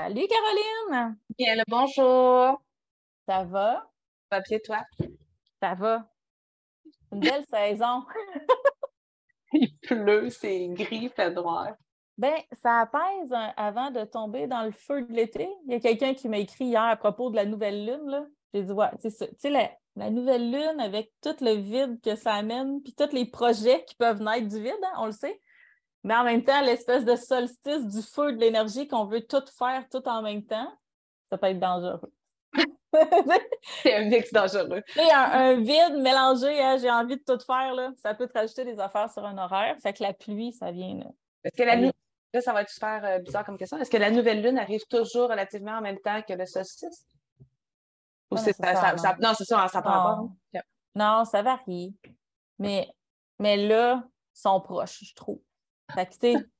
Salut Caroline! Bien le bonjour! Ça va? Ça va bien toi? Ça va. Une belle saison. Il pleut, c'est gris, fait noir. Ben, ça apaise hein, avant de tomber dans le feu de l'été. Il y a quelqu'un qui m'a écrit hier à propos de la nouvelle lune. Là. J'ai dit, ouais, c'est ça. Tu sais, la, la nouvelle lune avec tout le vide que ça amène, puis tous les projets qui peuvent naître du vide, hein, on le sait. Mais en même temps, l'espèce de solstice du feu de l'énergie qu'on veut tout faire tout en même temps, ça peut être dangereux. c'est un mix dangereux. Un, un vide mélangé, hein, j'ai envie de tout faire, là, ça peut te rajouter des affaires sur un horaire. Fait que la pluie, ça vient. Est-ce que la nuit, là, ça va être super euh, bizarre comme question. Est-ce que la nouvelle lune arrive toujours relativement en même temps que le solstice? Ou c'est ça, ça, non, c'est ça, ça prend pas. Non, ça varie. Mais, mais là, ils sont proches, je trouve. Fait que, tu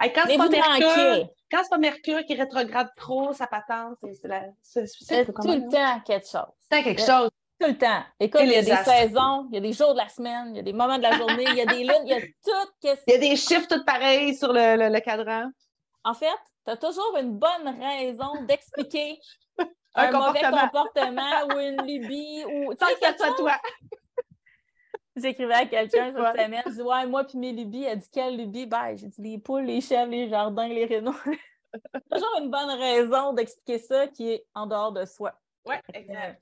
Hey, quand c'est pas, Mercure, quand c'est pas Mercure qui rétrograde trop sa patente, c'est la. C'est tout le temps quelque chose. C'est quelque chose. Tout le temps. Écoute, il y a des saisons, il y a des jours de la semaine, il y a des moments de la journée, il y a des lunes, il y a tout. Il y a des chiffres tout pareils sur le, le, cadran. En fait, tu as toujours une bonne raison d'expliquer un, mauvais comportement ou une lubie ou. Tant que ça toi. J'écrivais à quelqu'un cette semaine, je dis Ouais, moi puis mes lubies, elle dit quelle lubie? Ben, j'ai dit les poules, les chèvres, les jardins, les rénaux. Toujours une bonne raison d'expliquer ça qui est en dehors de soi. Oui, exact.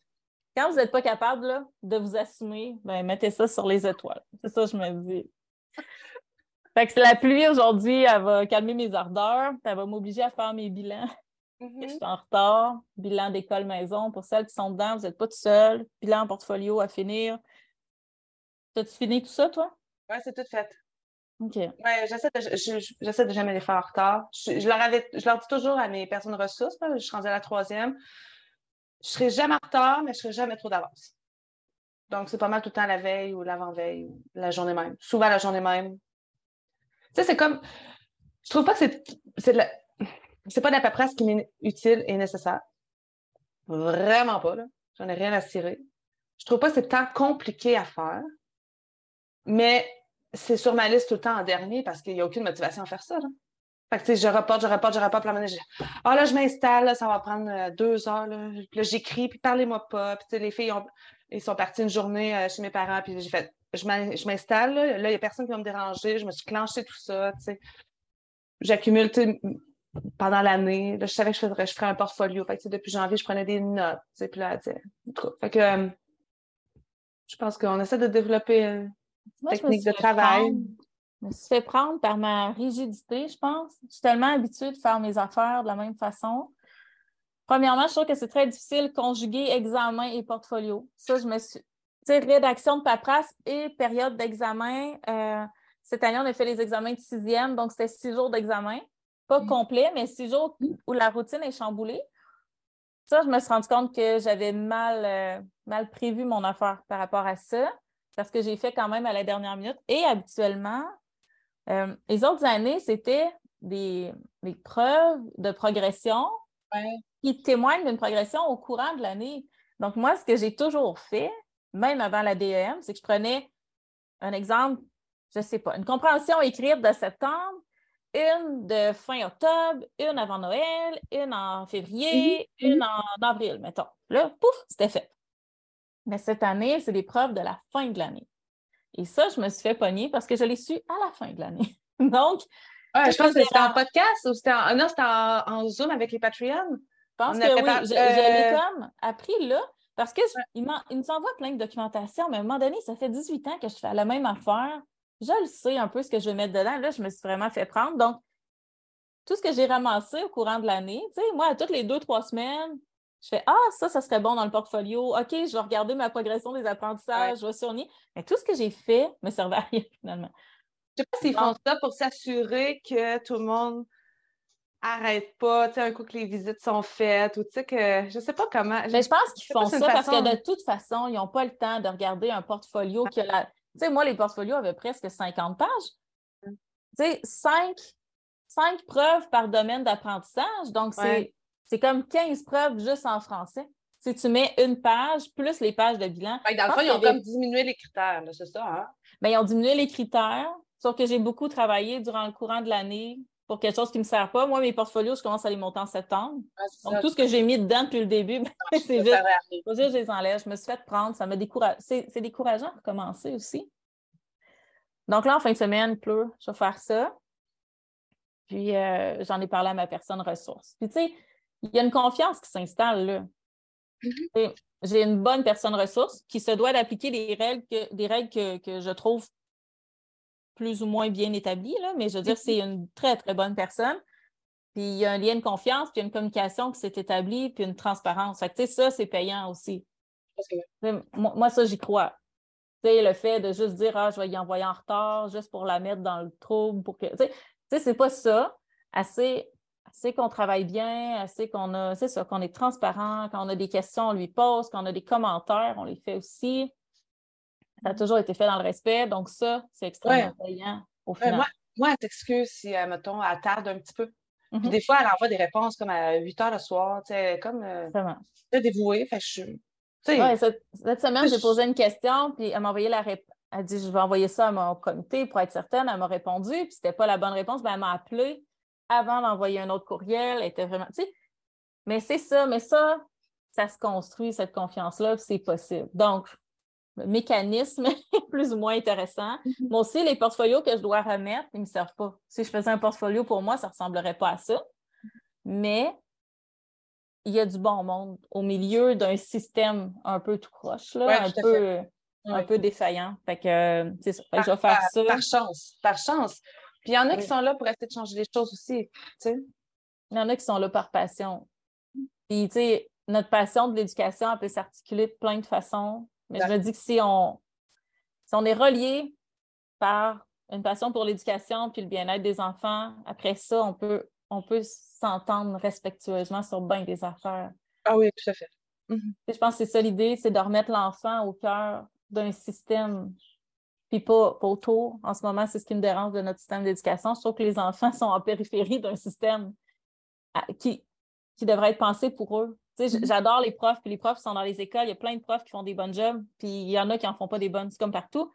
Quand vous n'êtes pas capable là, de vous assumer, ben mettez ça sur les étoiles. C'est ça que je me dis. Fait que c'est la pluie aujourd'hui, elle va calmer mes ardeurs, elle va m'obliger à faire mes bilans. Mm-hmm. Je suis en retard. Bilan d'école maison. Pour celles qui sont dedans, vous n'êtes pas tout seul. Bilan portfolio à finir. T'as-tu fini tout ça, toi? Oui, c'est tout fait. OK. Ouais, j'essaie de, de jamais les faire en retard. Je, leur avais, je leur dis toujours à mes personnes ressources, je suis rendue à la troisième, je ne serai jamais en retard, mais je ne serai jamais trop d'avance. Donc, c'est pas mal tout le temps la veille ou l'avant-veille ou la journée même. Souvent la journée même. Tu sais, c'est comme. Je trouve pas que c'est. C'est, la... c'est pas de la paperasse qui m'est utile et nécessaire. Vraiment pas, là. J'en ai rien à cirer. Je trouve pas que c'est tant compliqué à faire. Mais c'est sur ma liste tout le temps en dernier parce qu'il n'y a aucune motivation à faire ça. Fait que, je reporte, je reporte, je reporte. Puis là, ah, là, je m'installe, ça va prendre euh, deux heures. Là. Là, j'écris, puis parlez-moi pas. Puis les filles, ils sont parties une journée euh, chez mes parents, puis j'ai fait, je m'installe. Là, il n'y a personne qui va me déranger. Je me suis clenché tout ça. J'accumule pendant l'année. je savais que je ferais, je ferais un portfolio. Fait que, depuis janvier, je prenais des notes. Fait que, euh, je pense qu'on essaie de développer technique de travail. je me suis fait prendre par ma rigidité, je pense. Je suis tellement habituée de faire mes affaires de la même façon. Premièrement, je trouve que c'est très difficile de conjuguer examen et portfolio. Ça, je me suis. Tu sais, rédaction de paperasse et période d'examen. Euh, cette année, on a fait les examens de sixième, donc c'était six jours d'examen. Pas mm. complet, mais six jours où la routine est chamboulée. Ça, je me suis rendu compte que j'avais mal, euh, mal prévu mon affaire par rapport à ça parce que j'ai fait quand même à la dernière minute. Et habituellement, euh, les autres années, c'était des, preuves de progression qui témoignent d'une progression au courant de l'année. Donc, moi, ce que j'ai toujours fait, même avant la DEM, c'est que je prenais un exemple, je ne sais pas, une compréhension écrite de septembre, une de fin octobre, une avant Noël, une en février, une en avril, mettons. Là, pouf, c'était fait. Mais cette année, c'est des preuves de la fin de l'année. Et ça, je me suis fait pogner parce que je l'ai su à la fin de l'année. Donc, je pense que c'était en podcast ou c'était en... Non, c'était en, Zoom avec les Patreons. Je pense que oui. Je, l'ai euh, comme appris là parce qu'ils il nous envoient plein de documentation, mais à un moment donné, ça fait 18 ans que je fais la même affaire. Je le sais un peu ce que je vais mettre dedans. Là, je me suis vraiment fait prendre. Donc, tout ce que j'ai ramassé au courant de l'année, tu sais, moi, toutes les deux, trois semaines, je fais Ah, ça, ça serait bon dans le portfolio. OK, je vais regarder ma progression des apprentissages, je vais surligner. Mais tout ce que j'ai fait me servait à rien finalement. Je ne sais pas s'ils font ça pour s'assurer que tout le monde arrête pas, tu sais, un coup que les visites sont faites, ou tu sais, que je sais pas comment. Mais je pense qu'ils font ça parce que de toute façon, ils n'ont pas le temps de regarder un portfolio qui a la. Tu sais, moi, les portfolios avaient presque 50 pages. Mm. Tu sais, cinq, cinq preuves par domaine d'apprentissage. Donc, c'est c'est comme 15 preuves juste en français. Si tu mets une page plus les pages de bilan. dans le fond, ils ont comme diminué les critères, c'est ça, hein? Bien, ils ont diminué les critères, sauf que j'ai beaucoup travaillé durant le courant de l'année pour quelque chose qui ne me sert pas. Moi, mes portfolios, je commence à les monter en septembre. Ah, Donc, ça. tout ce que j'ai mis dedans depuis le début, ben, Ça, c'est juste, faut juste que je les enlève. Je me suis fait prendre, ça m'a découragé. C'est décourageant de recommencer aussi. Donc là, en fin de semaine, pleut, je vais faire ça. Puis euh, j'en ai parlé à ma personne ressource. Puis tu sais, il y a une confiance qui s'installe là. Mhm. Et J'ai une bonne personne ressource qui se doit d'appliquer des règles, que, des règles que, que je trouve plus ou moins bien établies, là, mais je veux dire, c'est une très, très bonne personne. Puis il y a un lien de confiance, puis il y a une communication qui s'est établie, puis une transparence. Fait que, ça, c'est payant aussi. Moi, moi, ça, j'y crois. Le fait de juste dire, ah, je vais y envoyer en retard, juste pour la mettre dans le trouble, pour que. Tu sais, c'est pas ça. Assez, assez qu'on travaille bien, assez qu'on a. C'est ça, qu'on est transparent, quand on a des questions, on lui pose, quand on a des commentaires, on les fait aussi. Ça a toujours été fait dans le respect. Donc, ça, c'est extrêmement payant au final. moi, moi, elle t'excuse si, euh, mettons, elle tarde un petit peu. Puis Mhm. des fois, elle envoie des réponses comme à 8 heures le soir, tu sais, comme euh, Vraiment. dévouée. Fait je Ouais, cette, cette semaine, j'ai posé une question, puis elle m'a envoyé la réponse. Elle a dit Je vais envoyer ça à mon comité pour être certaine. Elle m'a répondu, puis c'était pas la bonne réponse. Ben, elle m'a appelé avant d'envoyer un autre courriel. Elle était vraiment. Tu sais, mais c'est ça, mais ça, ça se construit, cette confiance-là, c'est possible. Donc, le mécanisme est plus ou moins intéressant. Mhm. Moi aussi, les portfolios que je dois remettre, ils ne me servent pas. Si je faisais un portfolio pour moi, ça ne ressemblerait pas à ça. Mais il y a du bon monde au milieu d'un système un peu tout croche, là, Ouais, un, peu, un Ouais. peu défaillant. Fait que euh, c'est ça. Fait que je vais par, faire ça. par chance. Par chance. Puis il y en a qui sont là pour essayer de changer les choses aussi. Tu sais. Il y en a qui sont là par passion. Puis, tu sais, notre passion de l'éducation, elle peut s'articuler de plein de façons. Mais je me dis que si on, si on est relié par une passion pour l'éducation puis le bien-être des enfants, après ça, on peut, on peut s'entendre respectueusement sur bien des affaires. Ah oui, tout à fait. Sais, Je pense que c'est ça l'idée, c'est de remettre l'enfant au cœur d'un système, puis pas, pas autour. En ce moment, c'est ce qui me dérange de notre système d'éducation. Je trouve que les enfants sont en périphérie d'un système à- qui, qui devrait être pensé pour eux. Tu sais, j- Mhm. J'adore les profs, puis les profs sont dans les écoles. Il y a plein de profs qui font des bonnes jobs, puis il y en a qui en font pas des bonnes, c'est comme partout.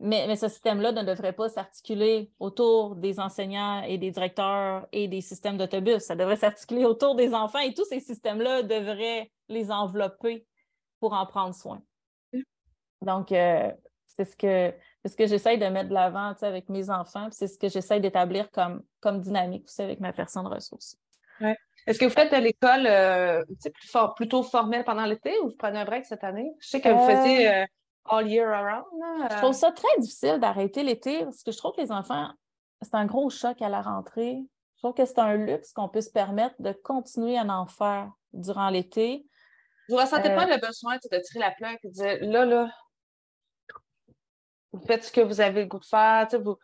Mais, mais ce système-là ne devrait pas s'articuler autour des enseignants et des directeurs et des systèmes d'autobus. Ça devrait s'articuler autour des enfants et tous ces systèmes-là devraient les envelopper pour en prendre soin. Donc, euh, c'est ce que, ce que j'essaye de mettre de l'avant avec mes enfants, c'est ce que j'essaye d'établir comme, comme dynamique aussi avec ma personne ressource. Est-ce que vous faites de l'école euh, plus plutôt formelle pendant l'été ou vous prenez un break cette année? Je sais que vous Euh, faisiez euh, all year around. Je trouve ça très difficile d'arrêter l'été parce que je trouve que les enfants, c'est un gros choc à la rentrée. Je trouve que c'est un luxe qu'on peut se permettre de continuer à en faire durant l'été. Vous ressentez Euh, pas le besoin de tirer la plaque et de dire là, là, vous faites ce que vous avez le goût de faire, vous.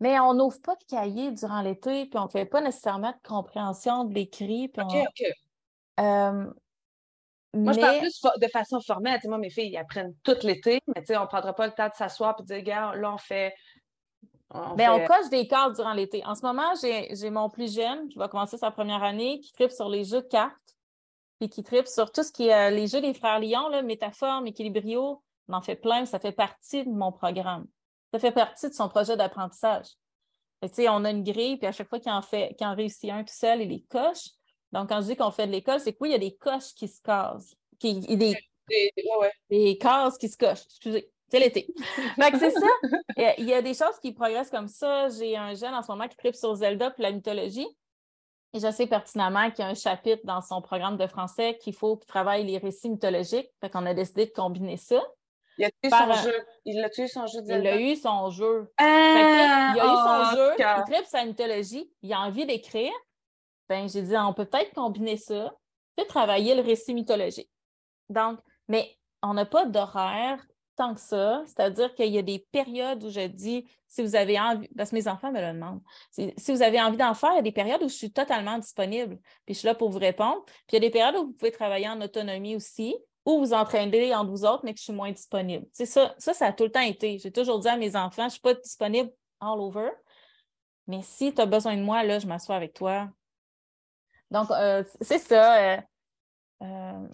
Mais on n'ouvre pas de cahier durant l'été, puis on ne fait pas nécessairement de compréhension de l'écrit. OK, on- OK. euh, Moi, je parle plus de façon formelle. Moi, mes filles, ils apprennent tout l'été, mais on ne prendra pas le temps de s'asseoir et de dire, regarde, là, on fait. On Ben, on coche des cartes durant l'été. En ce moment, j'ai j'ai mon plus jeune qui va commencer sa première année, qui tripe sur les jeux de cartes, puis qui tripe sur tout ce qui est euh, les jeux des frères Lyon, là, métaphore, équilibrio. On en fait plein, ça fait partie de mon programme. Ça fait partie de son projet d'apprentissage. On a une grille, puis à chaque fois qu'il en fait, qu'il en réussit un tout seul, il les coche. Donc, quand je dis qu'on fait de l'école, c'est que oui, il y a des coches qui se casent, qui, il y a des, des- ouais, ouais. des cases qui se cochent. Excusez, c'est l'été. C'est ça. Il y a- des choses qui progressent comme ça. J'ai un jeune en ce moment qui tripe sur Zelda puis la mythologie. Et je sais pertinemment qu'il y a un chapitre dans son programme de français qu'il faut qu'il travaille les récits mythologiques. Fait qu'on a décidé de combiner ça. Il a tué Par son jeu. Il a tué son jeu Il a eu son jeu. Ah, que, sais, il a eu son jeu, cœur. il tripe sa mythologie, il a envie d'écrire. Ben, j'ai dit, on peut peut-être combiner ça, puis travailler le récit mythologique. Donc, mais on n'a pas d'horaire tant que ça, c'est-à-dire qu'il y a des périodes où je dis, si vous avez envie, parce que mes enfants me le demandent, si vous avez envie d'en faire, il y a des périodes où je suis totalement disponible, puis je suis là pour vous répondre. Puis il y a des périodes où vous pouvez travailler en autonomie aussi, ou vous entraîner entre vous autres, mais que je suis moins disponible. C'est ça, ça, ça a tout le temps été. J'ai toujours dit à mes enfants, je ne suis pas disponible all over, mais si tu as besoin de moi, là, je m'assois avec toi. Donc, euh, c'est ça. euh, euh,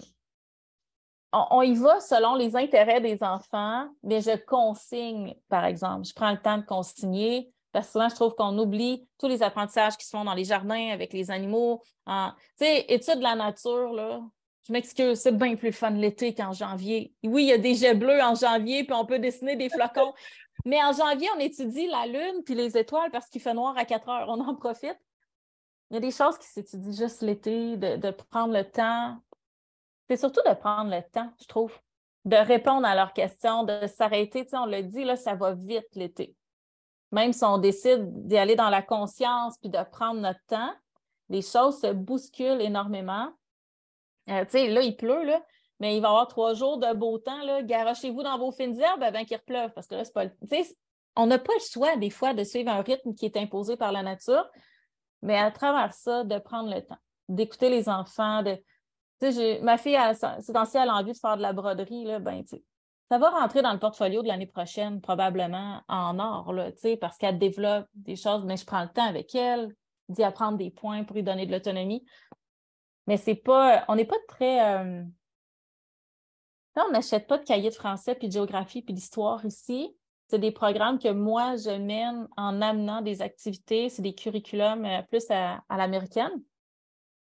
on, y va selon les intérêts des enfants, mais je consigne, par exemple. Je prends le temps de consigner Parce que souvent, je trouve qu'on oublie tous les apprentissages qui se font dans les jardins avec les animaux. Tu sais, études de la nature, là, je m'excuse, c'est bien plus fun l'été qu'en janvier. Oui, il y a des jets bleus en janvier, puis on peut dessiner des flocons. Mais en janvier, on étudie la lune puis les étoiles parce qu'il fait noir à 4 heures. On en profite. Il y a des choses qui s'étudient juste l'été, de, prendre le temps. C'est surtout de prendre le temps, je trouve, de répondre à leurs questions, de s'arrêter. Tu on le dit, là, ça va vite l'été. Même si on décide d'y aller dans la conscience puis de prendre notre temps, les choses se bousculent énormément. Euh, là, il pleut, là, mais il va y avoir trois jours de beau temps. Garochez-vous dans vos fines herbes avant qu'il repleuve, parce que là, c'est pas On n'a pas le choix, des fois, de suivre un rythme qui est imposé par la nature, mais à travers ça, de prendre le temps, d'écouter les enfants. Ma fille, c'est ainsi, elle a envie de faire de la broderie, là, ben, ça va rentrer dans le portfolio de l'année prochaine, probablement en or, là, parce qu'elle développe des choses, mais je prends le temps avec elle, d'y apprendre des points pour lui donner de l'autonomie. Mais c'est pas, on n'est pas très. Euh, on n'achète pas de cahiers de français, puis de géographie, puis d'histoire ici. C'est des programmes que moi, je mène en amenant des activités. C'est des curriculums euh, plus à, l'américaine.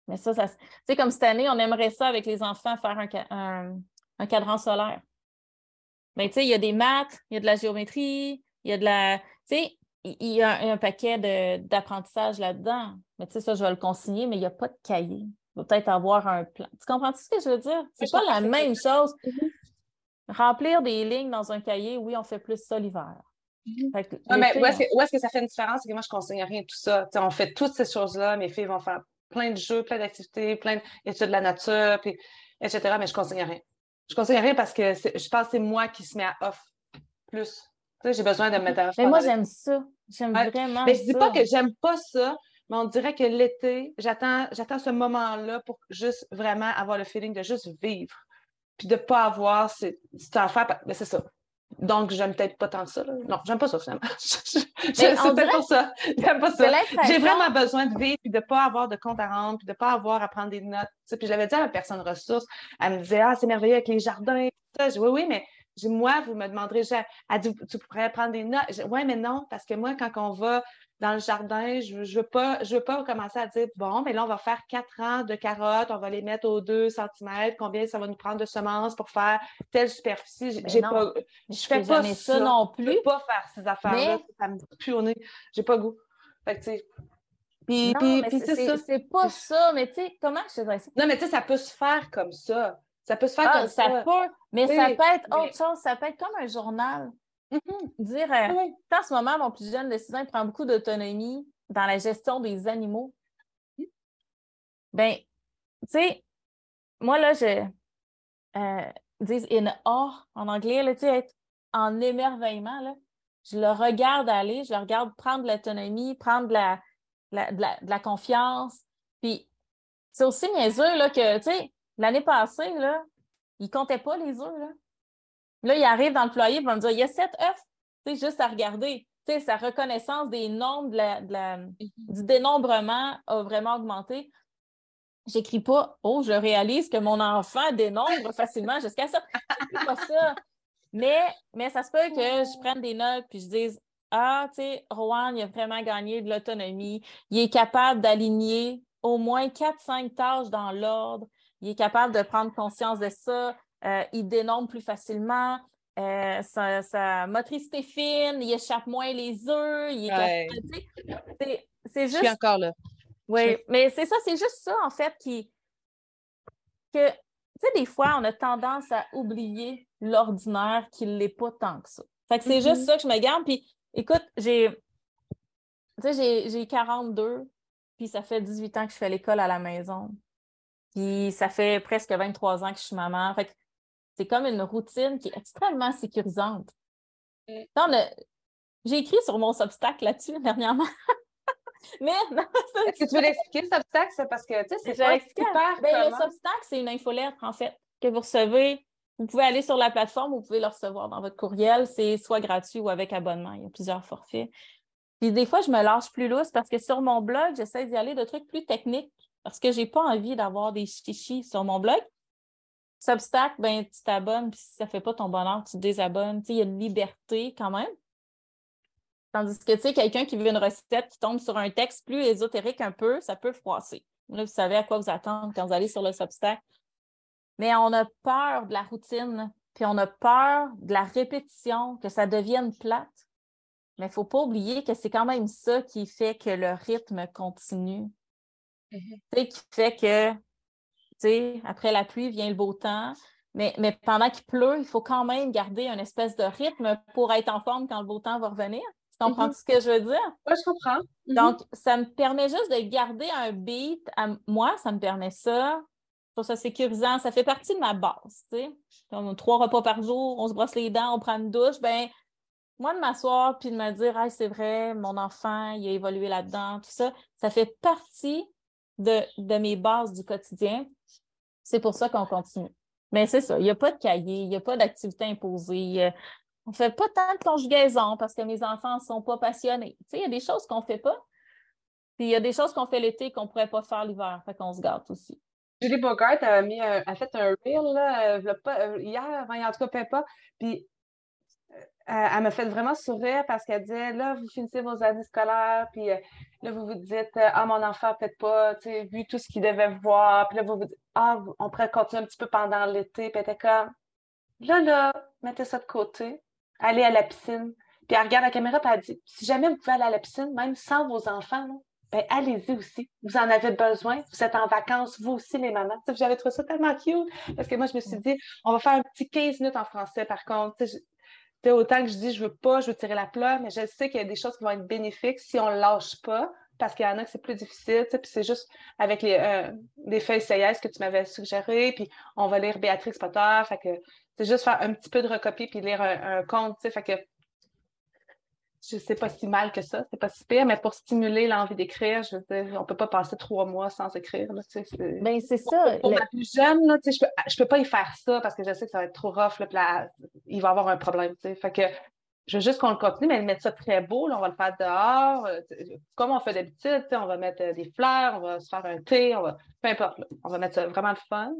Mais ça, ça c'est comme cette année, on aimerait ça avec les enfants faire un, un, cadran solaire. Mais ben, tu sais, il y a des maths, il y a de la géométrie, il y a de la. Tu sais, il y a un, paquet d'apprentissage là-dedans. Mais tu sais, ça, je vais le consigner, mais il n'y a pas de cahier peut-être avoir un plan. Tu comprends ce que je veux dire? C'est pas la même chose. Mhm. Remplir des lignes dans un cahier, oui, on fait plus ça l'hiver. Mhm. mais où est-ce que, ça fait une différence? C'est que moi, je ne conseille rien de tout ça. on fait toutes ces choses-là. Mes filles vont faire plein de jeux, plein d'activités, plein d'études de la nature, puis, etc. Mais je ne conseille rien. Je ne conseille rien parce que je pense que c'est moi qui se mets à off plus. j'ai besoin de me mettre à off. Mais moi, j'aime ça. J'aime vraiment mais je dis pas que j'aime pas ça, mais on dirait que l'été, j'attends, j'attends ce moment-là pour juste vraiment avoir le feeling de juste vivre. Puis de ne pas avoir cette, affaire. Mais c'est ça. Donc, j'aime peut-être pas tant ça. Là. Non, j'aime pas ça finalement. c'est peut-être pour ça. J'aime pas ça. J'ai vraiment besoin de vivre puis de ne pas avoir de compte à rendre puis de ne pas avoir à prendre des notes. Puis j'avais dit à la personne ressource, elle me disait Ah, c'est merveilleux avec les jardins. Je oui, oui, mais moi, vous me demanderez, elle dit, tu pourrais prendre des notes. Oui, mais non, parce que moi, quand on va dans le jardin, je ne veux, pas, je veux pas commencer à dire bon, mais là, on va faire quatre ans de carottes, on va les mettre aux deux centimètres, combien ça va nous prendre de semences pour faire telle superficie. J'ai pas, je fais pas ça, non plus. Je peux pas faire ces affaires-là, ça me pue au nez. J'ai pas goût. Fait que, tu sais. Puis, puis, c'est pas ça, mais tu sais, comment je te dirais ça? Non, mais tu sais, ça peut se faire comme ça. Ça peut se faire ah, comme ça. Ça peut, mais ça peut être autre chose. Ça peut être comme un journal. Mm-hmm. Dire, euh, en ce moment, mon plus jeune de 6 ans, il prend beaucoup d'autonomie dans la gestion des animaux. Ben, tu sais, moi, là, je euh, dis in awe en anglais, là, tu sais, être en émerveillement, là. Je le regarde aller, je le regarde prendre de l'autonomie, prendre de la, de, la, confiance. Puis, c'est aussi niaiseux, là, que, tu sais, l'année passée, là, il comptait pas les œufs, là. Il arrive dans le ployer, il va me dire, il y a sept œufs. Tu sais, juste à regarder. Tu sais, sa reconnaissance des nombres, mhm. du dénombrement a vraiment augmenté. J'écris pas, oh, je réalise que mon enfant dénombre facilement jusqu'à ça. pas ça. Mais, mais ça se peut que je prenne des notes puis je dise, ah, tu sais, Rowan, il a vraiment gagné de l'autonomie. Il est capable d'aligner au moins quatre, cinq tâches dans l'ordre. Il est capable de prendre conscience de ça. Euh, il dénombre plus facilement, euh, sa, motricité fine, il échappe moins les œufs, il est c'est juste. Je suis encore là. Oui, mais c'est ça, c'est juste ça, en fait, qui. que, tu sais, des fois, on a tendance à oublier l'ordinaire qui ne l'est pas tant que ça. Fait que c'est juste mm-hmm. ça que je me garde. Puis, écoute, j'ai. Tu sais, j'ai 42, puis ça fait 18 ans que je fais l'école à la maison. Puis ça fait presque 23 ans que je suis maman. Fait que c'est comme une routine qui est extrêmement sécurisante. Mm. J'ai écrit sur mon obstacle là-dessus dernièrement. Mais non, Est-ce que tu veux l'expliquer, cet obstacle? Parce que, tu sais, c'est super ben, Le obstacle, c'est une infolettre, en fait, que vous recevez. Vous pouvez aller sur la plateforme, vous pouvez le recevoir dans votre courriel. C'est soit gratuit ou avec abonnement. Il y a plusieurs forfaits. Puis des fois, je me lâche plus lousse parce que sur mon blog, j'essaie d'y aller de trucs plus techniques parce que je n'ai pas envie d'avoir des chichis sur mon blog. Substack, ben, tu t'abonnes, puis si ça ne fait pas ton bonheur, tu te désabonnes. il y a une liberté quand même. Tandis que, tu sais, quelqu'un qui veut une recette qui tombe sur un texte plus ésotérique un peu, ça peut froisser. Là, vous savez à quoi vous attendre quand vous allez sur le Substack. Mais on a peur de la routine, puis on a peur de la répétition, que ça devienne plate. Mais il ne faut pas oublier que c'est quand même ça qui fait que le rythme continue. Mm-hmm. Qui fait que, après la pluie vient le beau temps. Mais, mais pendant qu'il pleut, il faut quand même garder une espèce de rythme pour être en forme quand le beau temps va revenir. Tu comprends mm-hmm. ce que je veux dire? Oui, je comprends. Mm-hmm. Donc, ça me permet juste de garder un beat. À moi, ça me permet ça. Je trouve ça sécurisant. Ça fait partie de ma base. Tu sais. Comme trois repas par jour, on se brosse les dents, on prend une douche. Ben, moi, de m'asseoir puis de me dire, ah, c'est vrai, mon enfant, il a évolué là-dedans, tout ça, ça fait partie de, mes bases du quotidien. C'est pour ça qu'on continue. Mais c'est ça, il n'y a pas de cahier, il n'y a pas d'activité imposée. On ne fait pas tant de conjugaison parce que mes enfants ne sont pas passionnés. Il y a des choses qu'on ne fait pas. Puis il y a des choses qu'on fait l'été qu'on ne pourrait pas faire l'hiver. Fait qu'on se gâte aussi. Julie Bogart a, mis a fait un reel euh, euh, hier, avant, en tout cas, pas. Puis euh, elle m'a fait vraiment sourire parce qu'elle disait là, vous finissez vos années scolaires, puis euh, là, vous vous dites euh, ah, mon enfant peut-être pas, tu sais, vu tout ce qu'il devait voir, puis là, vous vous dites ah, on pourrait continuer un petit peu pendant l'été, puis elle était comme là, là, mettez ça de côté, allez à la piscine. Puis elle regarde la caméra, puis elle dit si jamais vous pouvez aller à la piscine, même sans vos enfants, ben, allez-y aussi. Vous en avez besoin. Vous êtes en vacances, vous aussi, les mamans. J'avais trouvé ça tellement cute parce que moi, je me suis dit, on va faire un petit 15 minutes en français, par contre autant que je dis je veux pas, je veux tirer la plug, mais je sais qu'il y a des choses qui vont être bénéfiques si on lâche pas, parce qu'il y en a que c'est plus difficile, puis c'est juste avec les, euh, feuilles CIS que tu m'avais suggéré, puis on va lire Béatrix Potter, fait que c'est juste faire un petit peu de recopier puis lire un, un conte, fait que je sais pas si mal que ça, c'est pas si pire, mais pour stimuler l'envie d'écrire, je veux dire, on peut pas passer trois mois sans écrire. Là, c'est... Ben, c'est ça. Pour, ma plus jeune, là, je peux, je peux pas y faire ça parce que je sais que ça va être trop rough, là, il va avoir un problème. Fait que je veux juste qu'on le continue, mais mettre ça très beau, là, on va le faire dehors, euh, comme on fait d'habitude, on va mettre euh, des fleurs, on va se faire un thé, on va, peu importe, on va mettre ça vraiment le fun.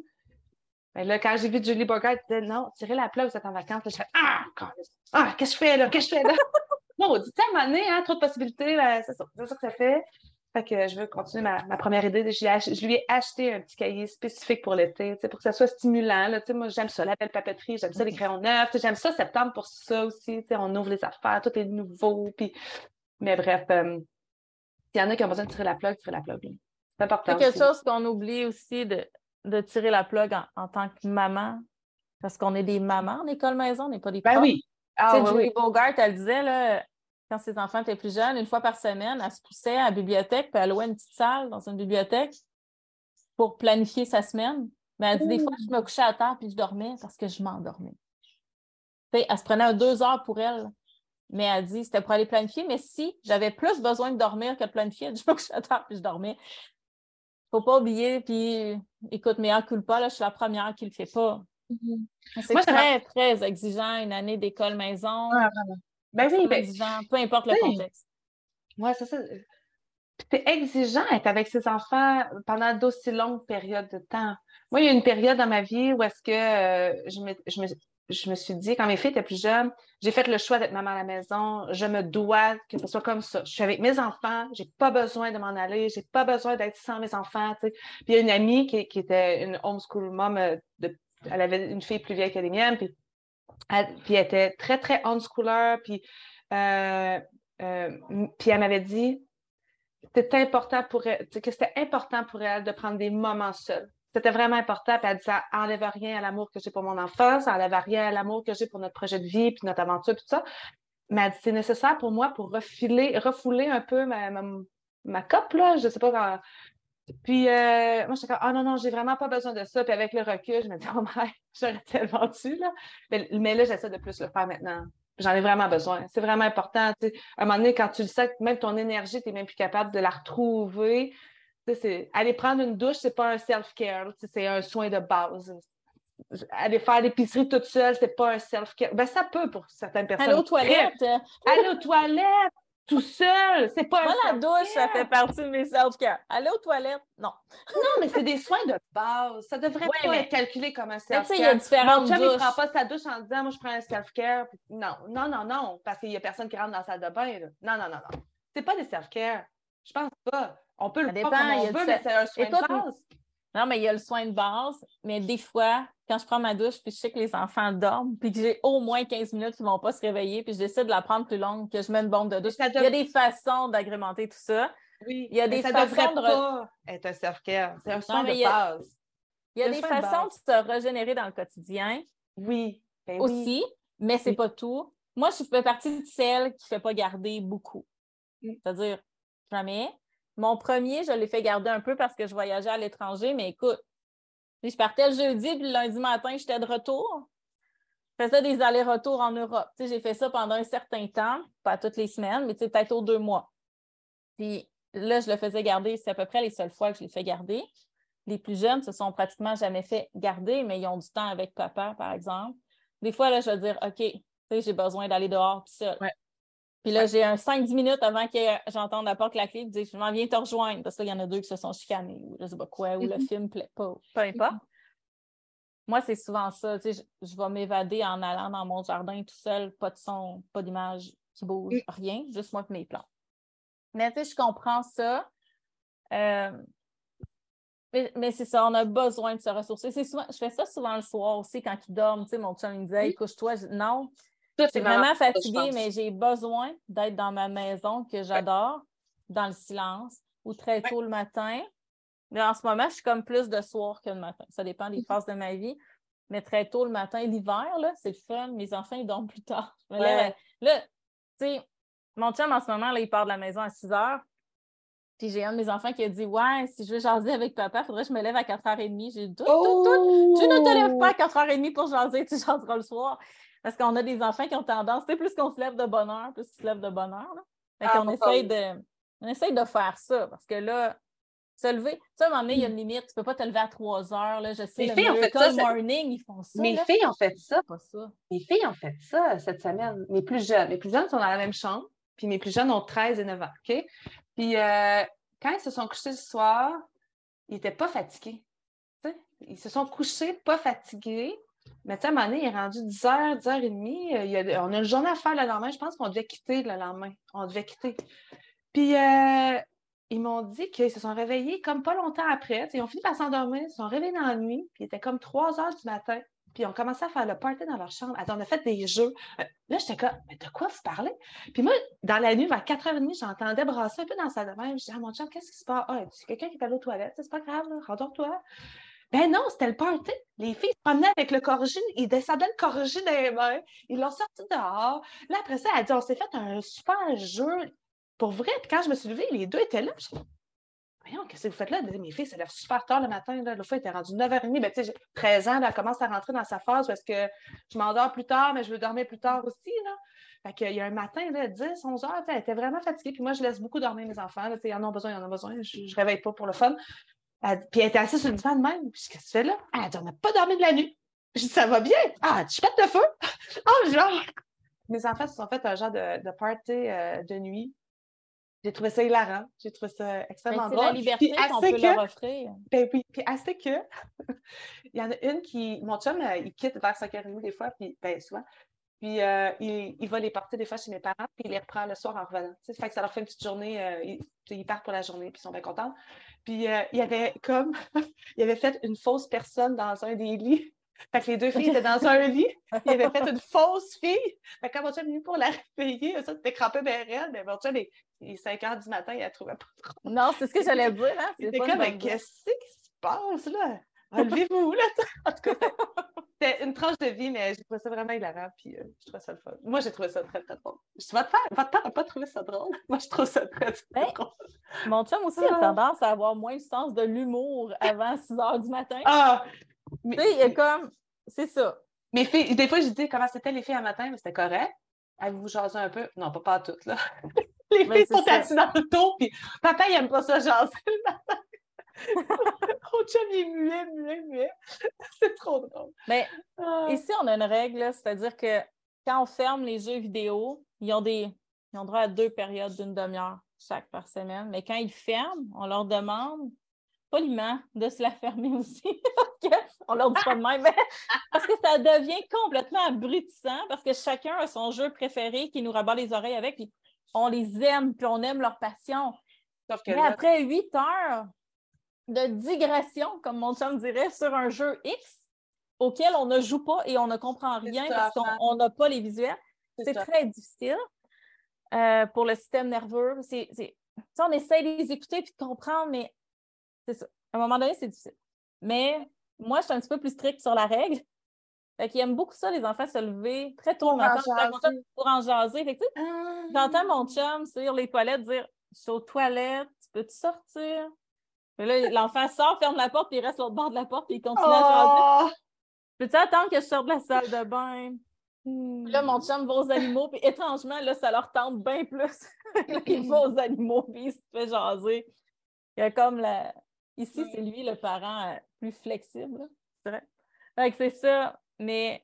Mais là, quand j'ai vu Julie Bogart, elle disait non, tirez la plaque, vous êtes en vacances, je fais Ah, ah qu'est-ce que je fais là? Qu'est-ce que je fais là? Non, dit, à un moment donné, hein, trop de possibilités, c'est ça, ça, que ça fait. Fait que je veux continuer ma, première idée. Je, lui ai acheté un petit cahier spécifique pour l'été, pour que ça soit stimulant. Là, moi, j'aime ça, la belle papeterie, j'aime ça, les crayons neufs, j'aime ça septembre pour ça aussi. On ouvre les affaires, tout est nouveau. Puis... Mais bref, euh, s'il y en a qui ont besoin de tirer la plug, tirer la plug. C'est important. C'est quelque chose qu'on oublie aussi de, de, tirer la plug en, tant que maman, parce qu'on est des mamans en école maison, on n'est pas des Ben oui. Ah, Julie Bogart, elle disait, là, quand ses enfants étaient plus jeunes, une fois par semaine, elle se poussait à la bibliothèque, puis elle louait une petite salle dans une bibliothèque pour planifier sa semaine. Mais elle dit, des fois, je me couchais à terre puis je dormais parce que je m'endormais. Elle se prenait deux heures pour elle. Mais elle dit, c'était pour aller planifier. Mais si j'avais plus besoin de dormir que de planifier, je me couchais à terre puis je dormais. Faut pas oublier, puis écoute, mais en pas, là, je suis la première qui le fait pas. Mm-hmm. C'est très, très exigeant, une année d'école maison. Ben oui, ben... exigeant, peu importe le contexte. Oui, c'est ça. C'est exigeant être avec ses enfants pendant d'aussi longues périodes de temps. Moi, il y a une période dans ma vie où est-ce que euh, je, me, je, me, je, me, suis dit, quand mes filles étaient plus jeunes, j'ai fait le choix d'être maman à la maison. Je me dois que ce soit comme ça. Je suis avec mes enfants, j'ai pas besoin de m'en aller, j'ai pas besoin d'être sans mes enfants. Puis il y a une amie qui, qui était une homeschool mom euh, de elle avait une fille plus vieille que les miennes, puis elle, puis elle était très, très on-schooler, puis, euh, euh, puis elle m'avait dit c'était important pour elle, que c'était important pour elle de prendre des moments seuls. C'était vraiment important. Puis elle dit ça enlève rien à l'amour que j'ai pour mon enfant, ça enlève rien à l'amour que j'ai pour notre projet de vie, puis notre aventure, puis tout ça. Mais elle dit c'est nécessaire pour moi pour refiler, refouler un peu ma, ma, ma cope, là. Je sais pas quand, puis, euh, moi, suis comme, ah non, non, j'ai vraiment pas besoin de ça. Puis, avec le recul, je me dis, oh my, j'aurais tellement dû, là. Mais, là, j'essaie de plus le faire maintenant. J'en ai vraiment besoin. C'est vraiment important. À un moment donné, quand tu le sais, même ton énergie, tu n'es même plus capable de la retrouver. C'est, aller prendre une douche, c'est pas un self-care, c'est un soin de base. Aller faire l'épicerie toute seule, c'est pas un self-care. Ben, ça peut pour certaines personnes. Aller aux toilettes. Aller aux toilettes tout seul. C'est pas Moi, la douche, ça self-care. fait partie de mes self-care. Aller aux toilettes, non. Non, mais c'est des soins de base. Ça devrait Ouais, pas mais- être calculé comme un Mais tu sais, il y a self-care. différentes Mon chum, il douches. prend pas sa douche en disant, moi, je prends un self-care. Non, non, non, non, parce qu'il y a personne qui rentre dans la salle de bain. là. Non, non, non, non. C'est pas des self-care. Je pense pas. On peut Ça le dépend, faire comme il y on a veut, mais c'est un soin de base. Non, mais il y a le soin de base. Mais des fois, quand je prends ma douche, puis je sais que les enfants dorment, puis que j'ai au moins 15 minutes qu'ils ne vont pas se réveiller, puis je décide de la prendre plus longue, que je mets une bombe de douche. Il y a des façons d'agrémenter tout ça. Oui, il y a des ça façons de pas être un self-care. C'est un soin de a- base. Il y a des de façons de se régénérer dans le quotidien Oui. Ben oui. aussi, mais c'est Oui. pas tout. Moi, je fais partie de celles qui ne fait pas garder beaucoup. Mm. C'est-à-dire, jamais. Mon premier, je l'ai fait garder un peu parce que je voyageais à l'étranger, mais écoute, je partais le jeudi, puis le lundi matin, j'étais de retour. Je faisais des allers-retours en Europe. J'ai fait ça pendant un certain temps, pas toutes les semaines, mais peut-être aux deux mois. Puis là, je le faisais garder, c'est à peu près les seules fois que je l'ai fait garder. Les plus jeunes se sont pratiquement jamais fait garder, mais ils ont du temps avec papa, par exemple. Des fois, là, je vais dire, OK, j'ai besoin d'aller dehors, puis seul. Puis là, j'ai un 5-10 minutes avant que j'entende la porte claquer, puis dire, je m'en viens te rejoindre, parce qu'il y en a deux qui se sont chicanés, ou je sais pas quoi, ou le Mhm. film plaît pas, peu importe. Moi, c'est souvent ça. tu sais, Je, je vais m'évader en allant dans mon jardin tout seul, pas de son, pas d'image qui bouge, Mm. rien, juste moi et mes plantes. Mais tu sais, je comprends ça. Euh, mais, mais c'est ça, on a besoin de se ressourcer. C'est souvent, je fais ça souvent le soir aussi quand ils dorment. Tu sais, mon chum il me dit Hey, couche-toi. Non, Je suis vraiment fatiguée, mais j'ai besoin d'être dans ma maison que j'adore, dans le silence, ou très tôt le matin. Mais en ce moment, je suis comme plus de soir que de matin. Ça dépend Mhm. des phases de ma vie. Mais très tôt le matin, l'hiver, là, c'est le fun. Mes enfants, ils dorment plus tard. Ouais. Là, tu sais, mon chum, en ce moment, là, il part de la maison à 6 heures. Puis j'ai un de mes enfants qui a dit Ouais, si je veux jaser avec papa, il faudrait que je me lève à 4h30. J'ai dit Tout, tout, tout. Tu ne te lèves pas à 4h30 pour jaser, tu jaseras le soir. Parce qu'on a des enfants qui ont tendance, tu sais, plus qu'on se lève de bonne heure, plus ils se lèvent de bonne heure. Là. Fait Ah, qu'on essaye de, on essaye de faire ça. Parce que là, se lever, tu sais, à un moment donné, il y a une limite. Tu peux pas te lever à 3 heures. Là. Je sais, Les le filles ont fait ça, Morning, ils font ça. Mes là. filles ont fait ça. Pas ça. Mes filles ont fait ça cette semaine. Mes plus jeunes. Mes plus jeunes sont dans la même chambre. Puis mes plus jeunes ont 13 et 9 ans. OK? Puis euh, quand ils se sont couchés ce soir, ils n'étaient pas fatigués. Ils se sont couchés pas fatigués. Mais tu sais, à un moment donné, il est rendu 10h, 10h30. euh, il y a- on a une journée à faire le lendemain. Je pense qu'on devait quitter le lendemain. On devait quitter. Puis euh, ils m'ont dit qu'ils se sont réveillés comme pas longtemps après. Ils ont fini par s'endormir, ils se sont réveillés dans la nuit, puis il était comme 3 heures du matin. Puis ont commencé à faire le party dans leur chambre. Attends, on a fait des jeux. Euh, Là, j'étais comme, mais de quoi vous parlez? Puis moi, dans la nuit, vers 4h30, j'entendais brasser un peu dans la salle de bain. Je dis, ah, mon chum, qu'est-ce qui se passe? Ah, c'est quelqu'un qui est allé aux toilettes. C'est pas grave, rendors-toi. Ben non, c'était le party. Les filles se promenaient avec le corrigé, ils descendaient le corrigé dans les mains, ils l'ont sorti dehors. Là, après ça, elle a dit, on s'est fait un super jeu. Pour vrai, puis quand je me suis levée, les deux étaient là. Je dis, Voyons, qu'est-ce que vous faites là? Elle dit, Mes filles se lèvent super tard le matin. L'autre fois, était rendue 9h30. Ben, tu sais, j'ai 13 ans, elle commence à rentrer dans sa phase où est-ce que je m'endors plus tard, mais je veux dormir plus tard aussi. Là. Fait qu'il y a un matin, là, 10, 11 heures, elle était vraiment fatiguée. Puis moi, je laisse beaucoup dormir mes enfants. Là, ils en ont besoin, ils en ont besoin. Je ne réveille pas pour le fun. Elle- puis elle était assise sur le divan de même. Puis, qu'est-ce que tu fais là? Elle dit, on n'a pas dormi de la nuit. Je dis, ça va bien. Ah, tu pètes le feu? Ah, genre. Mes enfants se sont fait un genre de, de party euh, de nuit. J'ai trouvé ça hilarant. J'ai trouvé ça extrêmement c'est drôle. la liberté qu'on peut que- leur offrir. ben oui, puis assez que, il y en a une qui, mon chum, euh, il quitte vers 5h30 des fois, puis ben souvent, puis euh, il, il va les porter des fois chez mes parents, puis il les reprend le soir en revenant. Tu sais, fait que ça leur fait une petite journée, euh, ils, ils partent pour la journée, puis ils sont bien contents. Puis euh, il y avait comme, il avait fait une fausse personne dans un des lits. Fait que les deux filles étaient dans un lit, il avait fait une fausse fille. Fait que quand mon chum est venu pour la réveiller, ça, c'était crampé bien raide, mais mon chum, il, il est 5 h du matin, il la trouvait pas trop. Non, c'est ce que j'allais dire. Hein? C'est comme, mais qu'est-ce qui se passe là? Enlevez-vous là! En tout cas, c'était une tranche de vie, mais j'ai trouvé ça vraiment hilarant, puis euh, je trouvais ça le fun. Moi, j'ai trouvé ça très, très drôle. Je votre père, votre père n'a pas trouvé ça drôle. Moi, je trouve ça très, très Ben, drôle. Mon chum aussi a tendance à avoir moins le sens de l'humour avant 6 heures du matin. Ah! Mais, Tu sais, il est comme, c'est ça. mes filles, des fois, je dis comment c'était les filles à matin, mais c'était correct. Avez-vous jasé un peu? Non, pas, pas toutes, là. Les Ben, filles sont assises dans le dos, puis papa, il aime pas ça jaser le matin. Chum, il est muet, muet, muet. C'est trop drôle. Mais Ah. ici, on a une règle, c'est-à-dire que quand on ferme les jeux vidéo, ils ont des. ils ont droit à deux périodes d'une demi-heure chaque par semaine. Mais quand ils ferment, on leur demande poliment de se la fermer aussi. on leur dit pas de même. parce que ça devient complètement abrutissant parce que chacun a son jeu préféré qui nous rabat les oreilles avec. Puis on les aime, puis on aime leur passion. Mais après huit heures de digression, comme mon chum dirait, sur un jeu X auquel on ne joue pas et on ne comprend rien parce qu'on n'a pas les visuels, c'est très difficile euh, pour le système nerveux. C'est, on essaie de les écouter et de comprendre, mais c'est ça. À un moment donné, c'est difficile. Mais moi, je suis un petit peu plus stricte sur la règle. Fait qu'ils aiment beaucoup ça, les enfants, se lever très tôt le matin pour en jaser. Fait ah. j'entends mon chum sur les toilettes dire Je suis aux toilettes, tu peux-tu sortir? Là, l'enfant sort, ferme la porte, puis il reste l'autre bord de la porte, puis il continue à jaser. Oh! Peux-tu attendre que je sorte de la salle de bain? Là, mon chum va aux animaux, puis étrangement, là, ça leur tente bien plus. il va aux animaux, puis il se fait jaser. Il y a comme la. Ici, c'est lui le parent euh, plus flexible, c'est vrai. Fait que c'est ça mais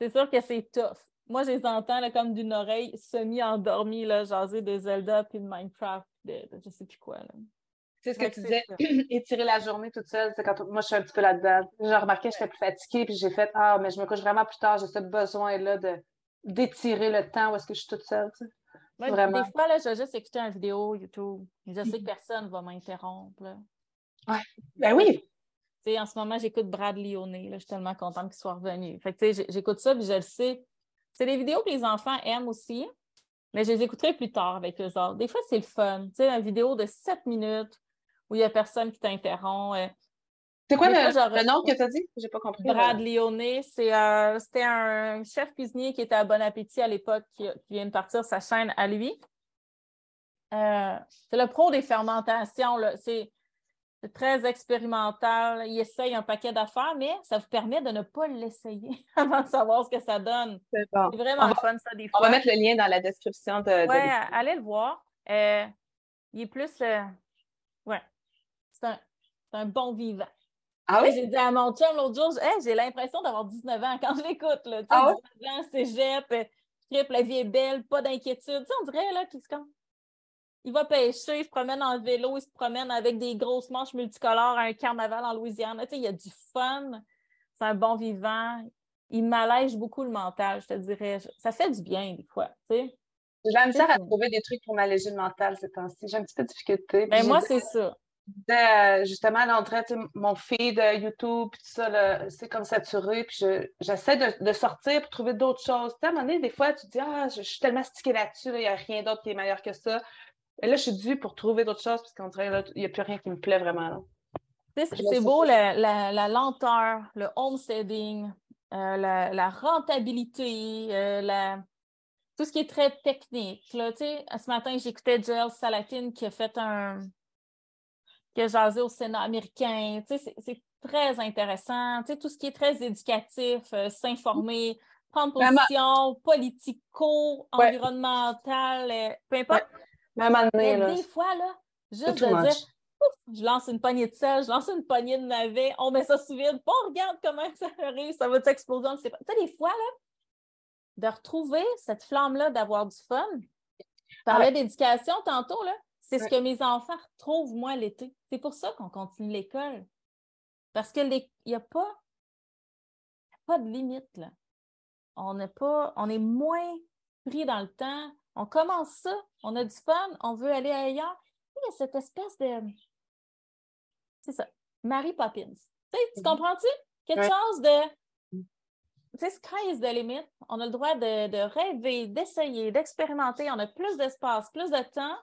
c'est sûr que c'est tough. Moi, je les entends là, comme d'une oreille semi-endormie, jaser de Zelda puis de Minecraft, de, de je sais plus quoi. C'est ce que tu disais, étirer la journée toute seule, c'est quand moi je suis un petit peu là-dedans. J'ai remarqué que j'étais plus fatiguée, puis j'ai fait Ah, mais je me couche vraiment plus tard, j'ai ce besoin-là de d'étirer le temps où est-ce que je suis toute seule. Tu sais. vraiment. Des fois, là, je vais juste écouter une vidéo YouTube. Je sais que personne ne va m'interrompre. Ouais. Ben oui en ce moment, j'écoute Brad Lyonnais. Je suis tellement contente qu'il soit revenu. Fait j'écoute ça, puis je le sais. C'est des vidéos que les enfants aiment aussi, mais je les écouterai plus tard avec eux autres. Des fois, c'est le fun. Tu sais, une vidéo de 7 minutes où il n'y a personne qui t'interrompt. Euh. C'est quoi le, nom que tu as dit? J'ai pas compris. Brad Lyonnais, euh, c'était un chef cuisinier qui était à Bon Appétit à l'époque, qui, vient de partir sa chaîne à lui. Euh, c'est le pro des fermentations. C'est très expérimental. Il essaye un paquet d'affaires, mais ça vous permet de ne pas l'essayer avant de savoir ce que ça donne. C'est vraiment fun, ça, des fois. On va mettre le lien dans la description de. Oui, allez le voir. Euh, il est plus. Euh, ouais. C'est un, bon vivant. Ah oui? J'ai dit à mon chum l'autre jour, j'ai l'impression d'avoir 19 ans quand je l'écoute. Ah 19 ans, cégep, euh, triple, la vie est belle, pas d'inquiétude. on dirait là, qu'il se compte il va pêcher, il se promène en vélo, il se promène avec des grosses manches multicolores à un carnaval en Louisiane. Tu sais, il y a du fun. C'est un bon vivant. Il m'allège beaucoup le mental, je te dirais. Ça fait du bien des fois. Tu sais. J'ai la misère à trouver des trucs pour m'alléger le mental ces temps-ci. J'ai un petit peu de difficulté. Mais ben, moi, c'est ça. Euh, justement, l'entrée, mon feed de YouTube, tout ça, c'est comme saturé. Puis j'essaie de, sortir pour trouver d'autres choses. À un moment donné, des fois, tu te dis, ah, je, suis tellement stickée là-dessus, il n'y a rien d'autre qui est meilleur que ça. Et là, je suis due pour trouver d'autres choses parce qu'on dirait qu'il n'y a plus rien qui me plaît vraiment. C'est beau la, lenteur, le homesteading, euh, la, rentabilité, euh, tout ce qui est très technique. Là, ce matin, j'écoutais Joel Salatin qui a fait un. Qui a jasé au Sénat américain. C'est très intéressant. tout ce qui est très éducatif, euh, s'informer, prendre position, politico, environnemental, peu importe. Des fois, là, juste de dire je lance une poignée de sel, je lance une poignée de navet, on met ça sous vide, on regarde comment ça arrive, ça va t'exploser, on ne sait pas. Tu sais, des fois, là, de retrouver cette flamme-là, d'avoir du fun. Je parlais d'éducation tantôt, là. C'est ce que mes enfants retrouvent, moi, l'été. C'est pour ça qu'on continue l'école. Parce qu'il n'y a pas, pas de limite, là. On n'est pas, on est moins pris dans le temps, on commence ça, on a du fun, on veut aller ailleurs. Il y a cette espèce de. C'est ça, Mary Poppins. Tu, tu mhm. comprends-tu? Quelque chose de. Tu sais, sky is the limit. On a le droit de, rêver, d'essayer, d'expérimenter. On a plus d'espace, plus de temps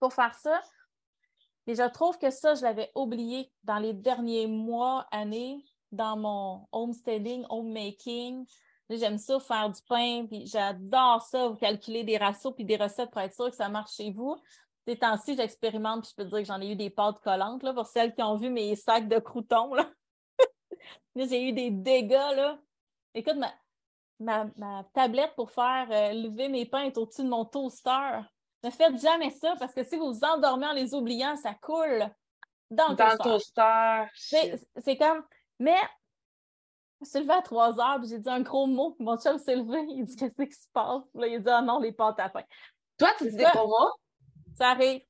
pour faire ça. Et je trouve que ça, je l'avais oublié dans les derniers mois, années, dans mon homesteading, homemaking. J'aime ça faire du pain, puis j'adore ça, vous calculer des ratios puis des recettes pour être sûr que ça marche chez vous. Ces temps-ci, j'expérimente, puis je peux dire que j'en ai eu des pâtes collantes, là, pour celles qui ont vu mes sacs de croutons. Là. j'ai eu des dégâts. Là. Écoute, ma, ma, tablette pour faire euh, lever mes pains est au-dessus de mon toaster. Ne faites jamais ça parce que si vous vous endormez en les oubliant, ça coule dans le dans toaster. C'est comme. Mais me suis levée à 3 heures, j'ai dit un gros mot. Mon chum s'est levé, il dit Qu'est-ce qui se passe? Là, il dit Ah non, les pâtes à pain. Toi, tu disais pour moi? Ça arrive.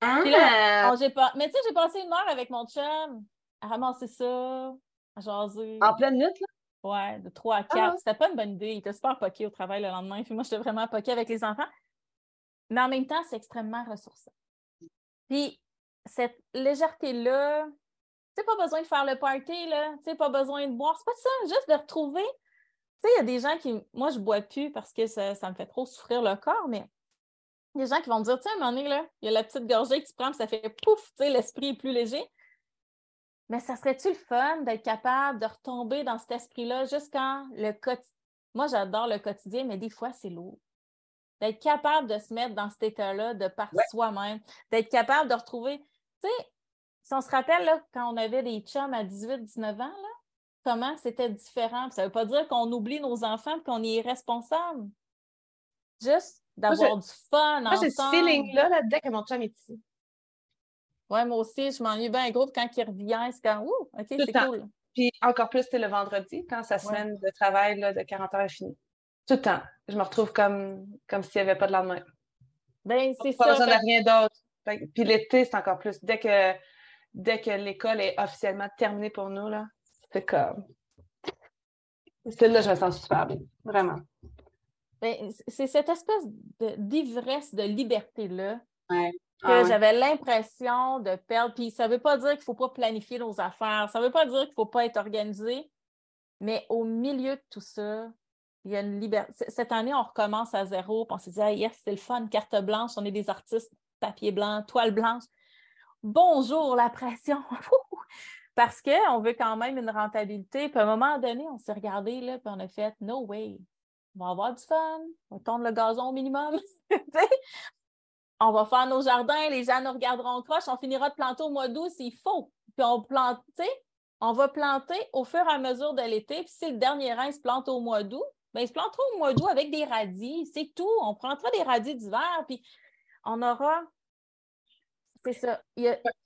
Ah! Puis là, on- j'ai pas... Mais tu sais, j'ai passé une heure avec mon chum à ramasser ça, à jaser. En pleine nuit, là? Ouais, de 3 à 4. Ah. C'était pas une bonne idée. Il était super poqué au travail le lendemain. Puis moi, j'étais vraiment poqué avec les enfants. Mais en même temps, c'est extrêmement ressourçant. Puis cette légèreté-là, tu pas besoin de faire le party, là. Tu pas besoin de boire. C'est pas ça, juste de retrouver. Tu sais, il y a des gens qui. Moi, je bois plus parce que ça, ça me fait trop souffrir le corps, mais il y a des gens qui vont me dire, sais, à un moment donné, là, il y a la petite gorgée que tu prends, puis ça fait pouf, tu sais, l'esprit est plus léger. Mais ça serait-tu le fun d'être capable de retomber dans cet esprit-là juste quand le quotidien. Moi, j'adore le quotidien, mais des fois, c'est lourd. D'être capable de se mettre dans cet état-là, de par Ouais. soi-même, d'être capable de retrouver. Tu sais, si on se rappelle, là, quand on avait des chums à 18-19 ans, là, comment c'était différent? Puis Ça ne veut pas dire qu'on oublie nos enfants et qu'on est irresponsable. Juste d'avoir du fun Moi, j'ai ce ensemble. feeling-là, là, dès que mon chum est ici. Ouais, moi aussi, je m'ennuie bien gros. Quand il revient, c'est quand, ouh, OK, c'est cool. Puis encore plus, c'est le vendredi, quand sa semaine de travail là, de 40 heures est finie. Tout le temps. Je me retrouve comme, comme s'il n'y avait pas de lendemain. Ben, c'est Pas ça. besoin de rien d'autre. Puis l'été, c'est encore plus. Dès que, dès que l'école est officiellement terminée pour nous, là, c'est comme. Celle-là, je me sens super bien. Vraiment. Ben, c'est cette espèce de- d'ivresse, de liberté-là Ouais. que Ah ouais. j'avais l'impression de perdre. Puis ça ne veut pas dire qu'il ne faut pas planifier nos affaires, ça ne veut pas dire qu'il ne faut pas être organisé, mais au milieu de tout ça, il y a une liberté. Cette année, on recommence à zéro, on s'est dit, ah, yes, c'est le fun, carte blanche, on est des artistes, papier blanc, toile blanche. Bonjour la pression! Parce qu'on veut quand même une rentabilité. Puis à un moment donné, on s'est regardé, là, puis on a fait No way. On va avoir du fun, on va tondre le gazon au minimum. On va faire nos jardins, les gens nous regarderont croche, on finira de planter au mois d'août s'il faut. Puis on plante, on va planter au fur et à mesure de l'été. Puis si le dernier rein se plante au mois d'août, bien, il se plantera au mois d'août avec des radis. C'est tout. On prendra des radis d'hiver, puis on aura. C'est ça.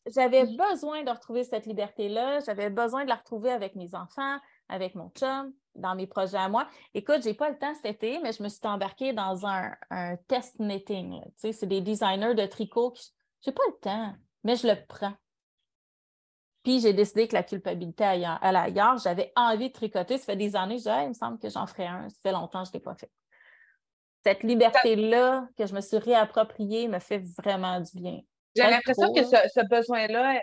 J'avais besoin de retrouver cette liberté-là. J'avais besoin de la retrouver avec mes enfants, avec mon chum, dans mes projets à moi. Écoute, je n'ai pas le temps cet été, mais je me suis embarquée dans un, test knitting. c'est des designers de tricot. Je n'ai pas le temps, mais je le prends. Puis j'ai décidé que la culpabilité allait allait ailleurs. J'avais envie de tricoter. Ça fait des années, je disais, Hey, il me semble que j'en ferais un. Ça fait longtemps que je ne l'ai pas fait. Cette liberté-là que je me suis réappropriée me fait vraiment du bien. J'ai l'impression que ce, ce besoin-là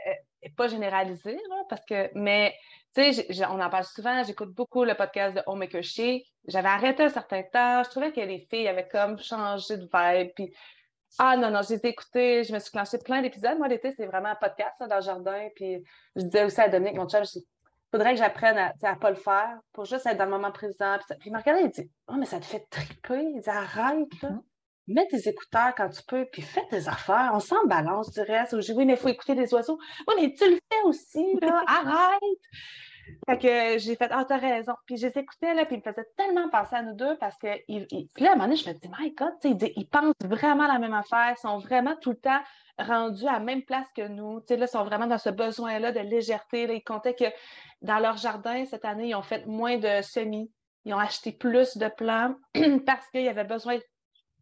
n'est pas généralisé, là, parce que, mais, tu sais, on en parle souvent, j'écoute beaucoup le podcast de Homemaker Chic. J'avais arrêté un certain temps, je trouvais que les filles avaient comme changé de vibe, puis ah non, non, j'ai été écoutée, je me suis clenché plein d'épisodes. Moi, l'été, c'est vraiment un podcast là, dans le jardin, puis je disais aussi à Dominique, mon chum, dis, faudrait que j'apprenne à ne pas le faire pour juste être dans le moment présent. Puis, ça- puis il me regardait, il dit, oh, mais ça te fait triper. Il dit, arrête, là. Mhm. Mets tes écouteurs quand tu peux, puis fais tes affaires. On s'en balance du reste. Ou je dis, oui, mais il faut écouter les oiseaux. Oui, mais tu le fais aussi, là. Arrête! Fait que j'ai fait, ah, t'as raison. Puis je les écoutais, là, puis ils me faisaient tellement penser à nous deux parce que, là, à un moment donné, je me dis, my God, ils, ils pensent vraiment la même affaire, ils sont vraiment tout le temps rendus à la même place que nous. Là, ils sont vraiment dans ce besoin-là de légèreté. Ils comptaient que dans leur jardin, cette année, ils ont fait moins de semis. Ils ont acheté plus de plants parce qu'il y avait besoin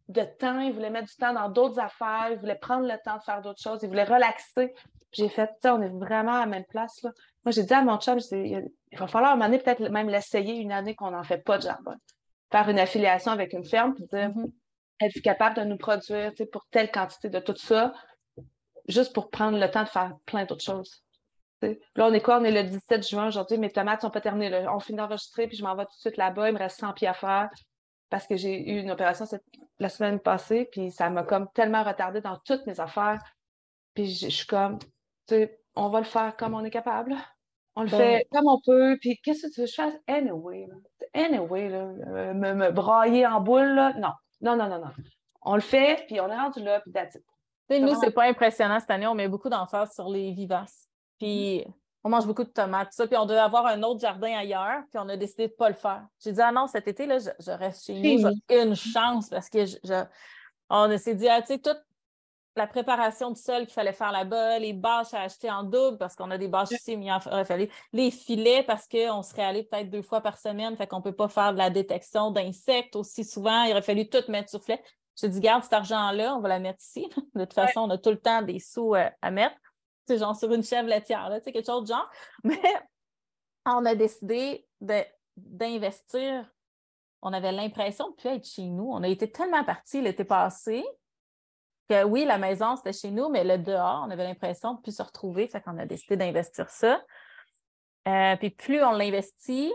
de temps. Ils voulaient mettre du temps dans d'autres affaires. Ils voulaient prendre le temps de faire d'autres choses. Ils voulaient relaxer. J'ai fait, tu sais, on est vraiment à la même place, là. Moi, j'ai dit à mon chum, il va falloir à un moment donné, peut-être même l'essayer une année qu'on n'en fait pas de jardin. Faire une affiliation avec une ferme, puis dire, êtes-vous capable de nous produire, tu sais, pour telle quantité de tout ça, juste pour prendre le temps de faire plein d'autres choses. Là, on est quoi? On est le 17 juin aujourd'hui. Mes tomates sont pas terminées. là. On finit d'enregistrer, puis je m'en vais tout de suite là-bas. Il me reste 100 pieds à faire parce que j'ai eu une opération cette- la semaine passée, puis ça m'a comme tellement retardé dans toutes mes affaires. Puis je je suis comme, tu sais, on va le faire comme on est capable. On le Ben- fait comme on peut. Puis qu'est-ce que tu veux que je fasse? Anyway. Anyway, là, euh, me, me brailler en boule, là. Non, non, non, non, non. On le fait, puis on est rendu là, puis that's it. Tu sais, nous, c'est pas impressionnant cette année. On met beaucoup d'emphase sur les vivaces. Puis on mange beaucoup de tomates, ça. Puis on devait avoir un autre jardin ailleurs. Puis on a décidé de pas le faire. J'ai dit, ah non, cet été, là, je, je reste chez nous. J'ai une chance parce que je, je- on s'est dit, ah, tu sais, tout la préparation du sol qu'il fallait faire là-bas, les bâches à acheter en double parce qu'on a des bâches ici, mais il aurait fallu les filets parce qu'on serait allé peut-être deux fois par semaine, fait qu'on ne peut pas faire de la détection d'insectes aussi souvent. Il aurait fallu tout mettre sur filet. Te dis, garde cet argent-là, on va la mettre ici. De toute façon, on a tout le temps des sous euh, à mettre. C'est genre sur une chèvre laitière, là, quelque chose de genre. Mais on a décidé d'investir. On avait l'impression de plus être chez nous. On a été tellement partis l'été passé que oui, la maison, c'était chez nous, mais le dehors, on avait l'impression de plus se retrouver. Fait qu'on a décidé d'investir ça. Euh, puis plus on l'investit,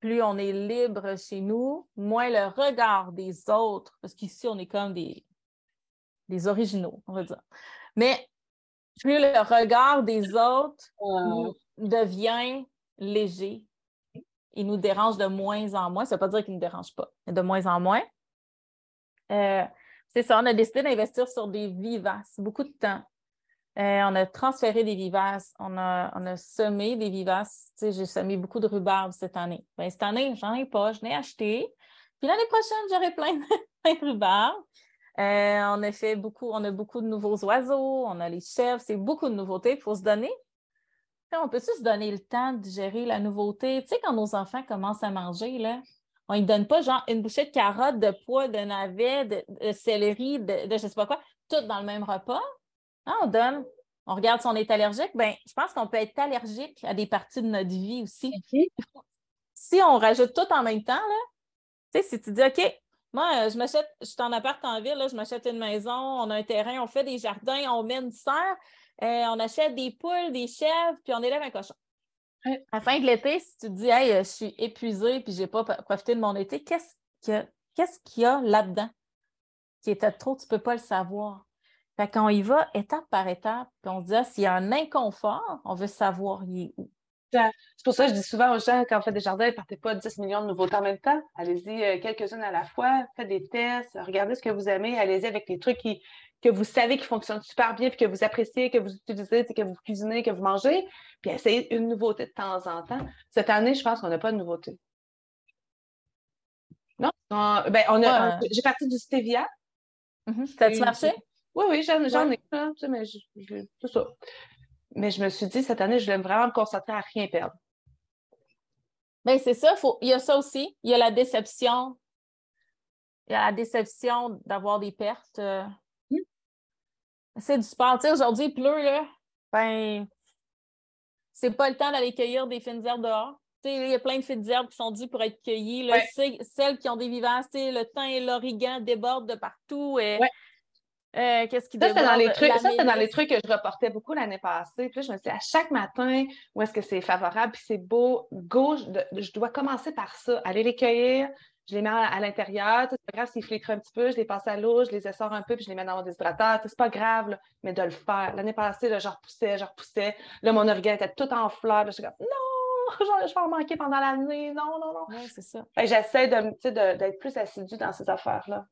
plus on est libre chez nous, moins le regard des autres, parce qu'ici, on est comme des, des originaux, on va dire. Mais plus le regard des autres devient léger, il nous dérange de moins en moins. Ça ne veut pas dire qu'il ne nous dérange pas, mais de moins en moins. Euh, c'est ça, on a décidé d'investir sur des vivaces, beaucoup de temps. Euh, on a transféré des vivaces, on a, on a semé des vivaces. Tu sais, j'ai semé beaucoup de rhubarbe cette année. Ben, cette année, j'en ai pas, je l'ai acheté. Puis l'année prochaine, j'aurai plein de, rhubarbe. Euh, on a fait beaucoup, on a beaucoup de nouveaux oiseaux, on a les chèvres, c'est beaucoup de nouveautés. Faut se donner. on peut-tu se donner le temps de gérer la nouveauté? Tu sais, quand nos enfants commencent à manger, là, on ne donne pas genre une bouchée de carottes, de pois, de navets, de, céleri, de, je ne sais pas quoi, tout dans le même repas. Hein, on donne, on regarde si on est allergique. Ben, je pense qu'on peut être allergique à des parties de notre vie aussi. Si on rajoute tout en même temps, là, tu sais, si tu dis OK, moi, euh, je m'achète, je suis en appart en ville, je m'achète une maison, on a un terrain, on fait des jardins, on met une serre, euh, on achète des poules, des chèvres, puis on élève un cochon. À la fin de l'été, si tu te dis, hey, je suis épuisée puis je n'ai pas profité de mon été, qu'est-ce qu'il y a, là-dedans qui était trop, tu ne peux pas le savoir? Fait qu'on y va étape par étape, puis on se dit, ah, s'il y a un inconfort, on veut savoir il est où. C'est pour ça que je dis souvent aux gens, quand on fait des jardins, ne partez pas 10 millions de nouveautés en même temps. Allez-y euh, quelques-unes à la fois, faites des tests, regardez ce que vous aimez, allez-y avec les trucs qui, que vous savez qui fonctionnent super bien, puis que vous appréciez, que vous utilisez, que vous cuisinez, que vous mangez, puis essayez une nouveauté de temps en temps. Cette année, je pense qu'on n'a pas de nouveauté. Non? ben, on a, j'ai parti du stevia. Mm-hmm. Ça a-tu marché? Oui, oui, j'en, ai, mais je, tout ça. Mais je me suis dit, cette année, je vais vraiment me concentrer à rien perdre. Bien, c'est ça. Faut... Il y a ça aussi. Il y a la déception. Il y a la déception d'avoir des pertes. Euh, c'est du sport. Aujourd'hui, il pleut, là. Ben, c'est pas le temps d'aller cueillir des fines herbes dehors. il y a plein de fines herbes qui sont dues pour être cueillies. Là. Celles qui ont des vivaces, le thym et l'origan débordent de partout. Et... Euh, qu'est-ce qui ça, c'est dans les trucs, ça, c'est dans les trucs que je reportais beaucoup l'année passée. Puis là, je me suis dit, à chaque matin, où est-ce que c'est favorable, puis c'est beau, gauche, je dois commencer par ça, aller les cueillir, je les mets à, l'intérieur. C'est pas grave s'ils flétrent un petit peu, je les passe à l'eau, je les essore un peu, puis je les mets dans mon déshydrateur. C'est pas grave, mais de le faire. L'année passée, là, je repoussais, je repoussais. Là, mon organe était tout en fleurs. Je suis comme, non, je vais en manquer pendant l'année. Non, non, non. Oui, c'est ça. J'essaie d'être plus assidue dans ces affaires-là.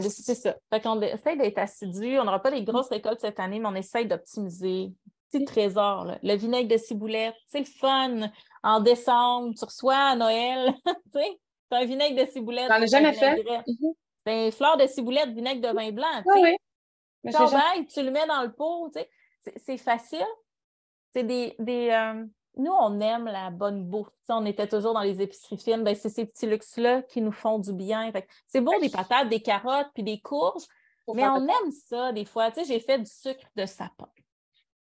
c'est ça. Fait qu'on essaie d'être assidu. On n'aura pas des grosses récoltes cette année, mais on essaie d'optimiser. Petit trésor, là. le vinaigre de ciboulette, c'est le fun. En décembre, tu reçois à Noël, tu sais, un vinaigre de ciboulette. J'en ai jamais fait? Mhm. C'est une fleur de ciboulette, vinaigre de vin blanc. Oui, oui. tu le mets dans le pot. C'est facile. C'est des. des euh, Nous, on aime la bonne bouffe. on était toujours dans les épiceries fines. Ben, c'est ces petits luxes-là qui nous font du bien. C'est beau, des patates, des carottes, puis des courges. mais on aime ça des fois. J'ai fait du sucre de sapin.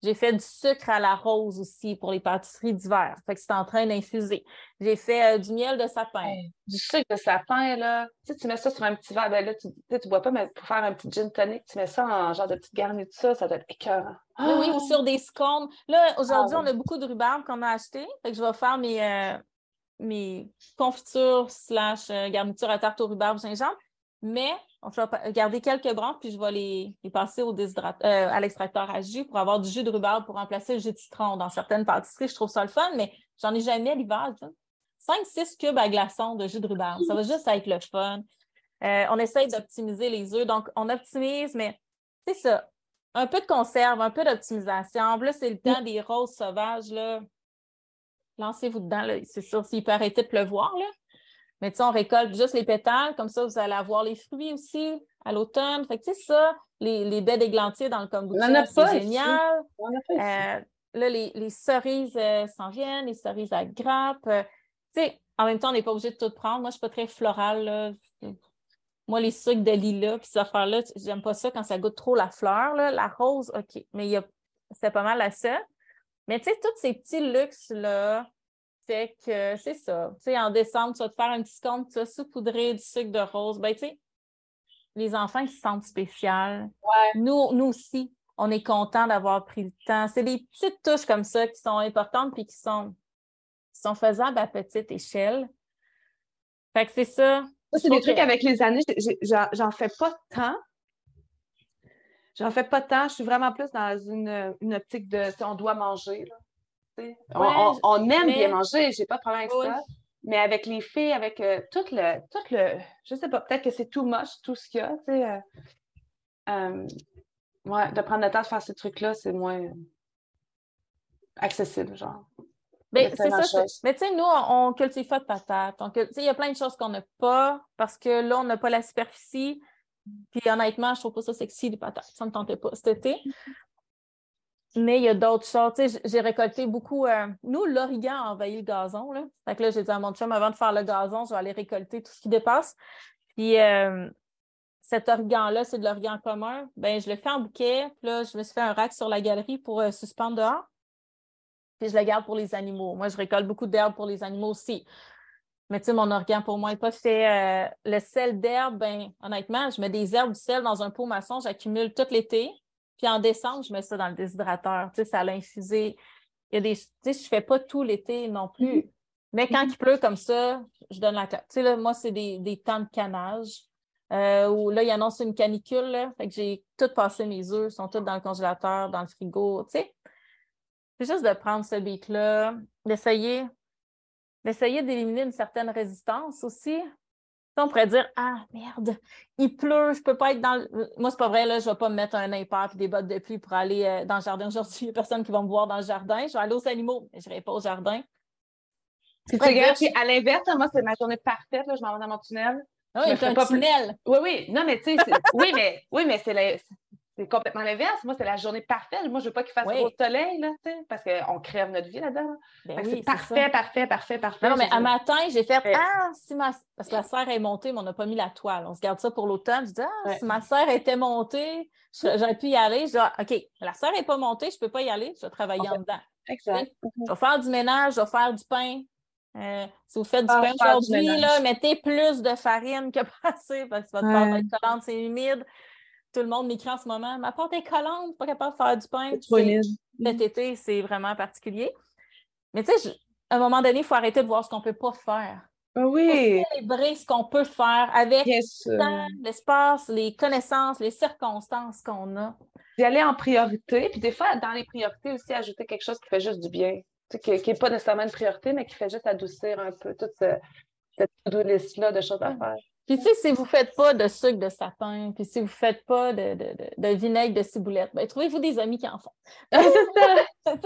J'ai fait du sucre à la rose aussi pour les pâtisseries d'hiver. Fait que c'est en train d'infuser. J'ai fait euh, du miel de sapin. du sucre de sapin, là. Tu sais, tu mets ça sur un petit verre. Ben là, tu ne bois pas, mais pour faire un petit gin tonic, tu mets ça en genre de petite garniture, ça, ça doit être écœurant. Oui, oui, ou sur des scones. Là, aujourd'hui, ah on a beaucoup de rhubarbe qu'on a acheté. Fait que je vais faire mes, euh, mes confitures slash euh, garnitures à tarte au rhubarbe gingembre. Mais je vais garder quelques branches, puis je vais les, passer au euh, à l'extracteur à jus pour avoir du jus de rhubarbe pour remplacer le jus de citron. Dans certaines pâtisseries, je trouve ça le fun, mais j'en ai jamais l'hiver. 5-6 cubes à glaçons de jus de rhubarbe. Ça va juste être le fun. Euh, on essaye d'optimiser les œufs. Donc, on optimise, mais c'est ça. Un peu de conserve, un peu d'optimisation. Là, c'est le temps des roses sauvages. Lancez-vous dedans. C'est sûr, s'il peut arrêter de pleuvoir. Là. Mais tu sais, on récolte juste les pétales, comme ça, vous allez avoir les fruits aussi à l'automne. Fait que tu sais, ça, les, les baies d'églantiers dans le kombucha, c'est génial. Euh, là, les, les cerises euh, s'en viennent, les cerises à grappe. Euh, tu sais, en même temps, on n'est pas obligé de tout prendre. Moi, je ne suis pas très florale. Là. Moi, les sucres de lilas, puis ces affaires-là, j'aime pas ça quand ça goûte trop la fleur. Là. La rose, OK. Mais il c'est pas mal à ça. Mais tu sais, tous ces petits luxes-là, fait que c'est ça. Tu sais, en décembre, tu vas te faire un petit compte, tu vas saupoudrer du sucre de rose. Ben, tu sais, les enfants qui se sentent spéciales, nous, nous aussi, on est content d'avoir pris le temps. C'est des petites touches comme ça qui sont importantes puis qui sont, qui sont faisables à petite échelle. Fait que c'est ça. c'est des trucs avec les années, j'en fais pas tant. J'en fais pas tant. Je suis vraiment plus dans une, une optique de si on doit manger. Là on, aime bien manger, j'ai pas de problème avec ça. Mais avec les filles, avec euh, tout le, tout le. Je sais pas, peut-être que c'est tout moche, tout ce qu'il y a, tu sais. Euh, euh, ouais, de prendre le temps de faire ces trucs-là, c'est moins accessible, genre. Ben, c'est ça. Mais tu sais, nous, on, cultive pas de patates. Il y a plein de choses qu'on n'a pas parce que là, on n'a pas la superficie. Puis honnêtement, je trouve pas ça sexy, les patates. Ça me tentait pas cet été. Mais il y a d'autres choses. j'ai récolté beaucoup. Euh, nous, l'origan a envahi le gazon. Là. Fait que là, j'ai dit à mon chum, avant de faire le gazon, je vais aller récolter tout ce qui dépasse. Puis euh, cet origan-là, c'est de l'origan commun. Ben, je le fais en bouquet. Puis là, je me suis fait un rack sur la galerie pour euh, suspendre dehors. Puis je le garde pour les animaux. Moi, je récolte beaucoup d'herbes pour les animaux aussi. Mais tu sais, mon origan pour moi n'est pas fait. le sel d'herbe, ben, honnêtement, je mets des herbes du sel dans un pot maçon, j'accumule tout l'été. Puis en décembre, je mets ça dans le déshydrateur. Tu sais, ça l'a infusé. Il y a des. Tu sais, je fais pas tout l'été non plus. Mm-hmm. Mais quand mm-hmm. il pleut comme ça, je donne la claque. Tu sais, là, moi, c'est des, des temps de canage. Euh, où là, il annonce une canicule. Là, fait que j'ai tout passé mes œufs, sont tous dans le congélateur, dans le frigo. Tu sais, c'est juste de prendre ce beat-là, d'essayer, d'essayer d'éliminer une certaine résistance aussi on pourrait dire Ah merde, il pleut, je peux pas être dans le... Moi, c'est pas vrai, là, je vais pas me mettre un impact et des bottes de pluie pour aller euh, dans le jardin. Aujourd'hui, il n'y a personne qui va me voir dans le jardin. Je vais aller aux animaux, mais je n'irai pas au jardin. C'est à l'inverse, moi, c'est ma journée parfaite, là, je m'en vais dans mon tunnel. Ah oui, c'est un tunnel. Oui, oui. Non, mais tu sais, oui, mais, oui, mais c'est c'est complètement l'inverse. Moi, c'est la journée parfaite. Moi, je veux pas qu'il fasse trop de soleil, là, parce qu'on crève notre vie là-dedans. Ben c'est parfait, parfait, parfait, parfait. Non, mais à matin, j'ai fait Ah, si ma. Parce que la serre est montée, mais on n'a pas mis la toile. On se garde ça pour l'automne. Je dis Ah, si ma serre était montée, j'aurais pu y aller. Je dis ah, OK, la serre n'est pas montée, je ne peux pas y aller. Je vais travailler en dedans. Exact. Je vais faire du ménage, je vais faire du pain. Euh, si vous faites du ah, pain aujourd'hui, mettez plus de farine que passé parce que votre pâte être collante, c'est humide tout le monde m'écrit en ce moment Ma porte est collante, pas capable de faire du pain. Cet été, c'est vraiment particulier. Mais tu sais, à un moment donné, il faut arrêter de voir ce qu'on ne peut pas faire. Ah oui. Faut célébrer ce qu'on peut faire avec l'espace, les connaissances, les circonstances qu'on a. D'y aller en priorité, puis des fois, dans les priorités aussi, ajouter quelque chose qui fait juste du bien. qui n'est pas nécessairement une priorité, mais qui fait juste adoucir un peu toute cette liste-là de choses à faire. Puis, tu sais, si vous ne faites pas de sucre de sapin, puis si vous ne faites pas de, de, de, vinaigre de ciboulette, ben, trouvez-vous des amis qui en font. c'est ça.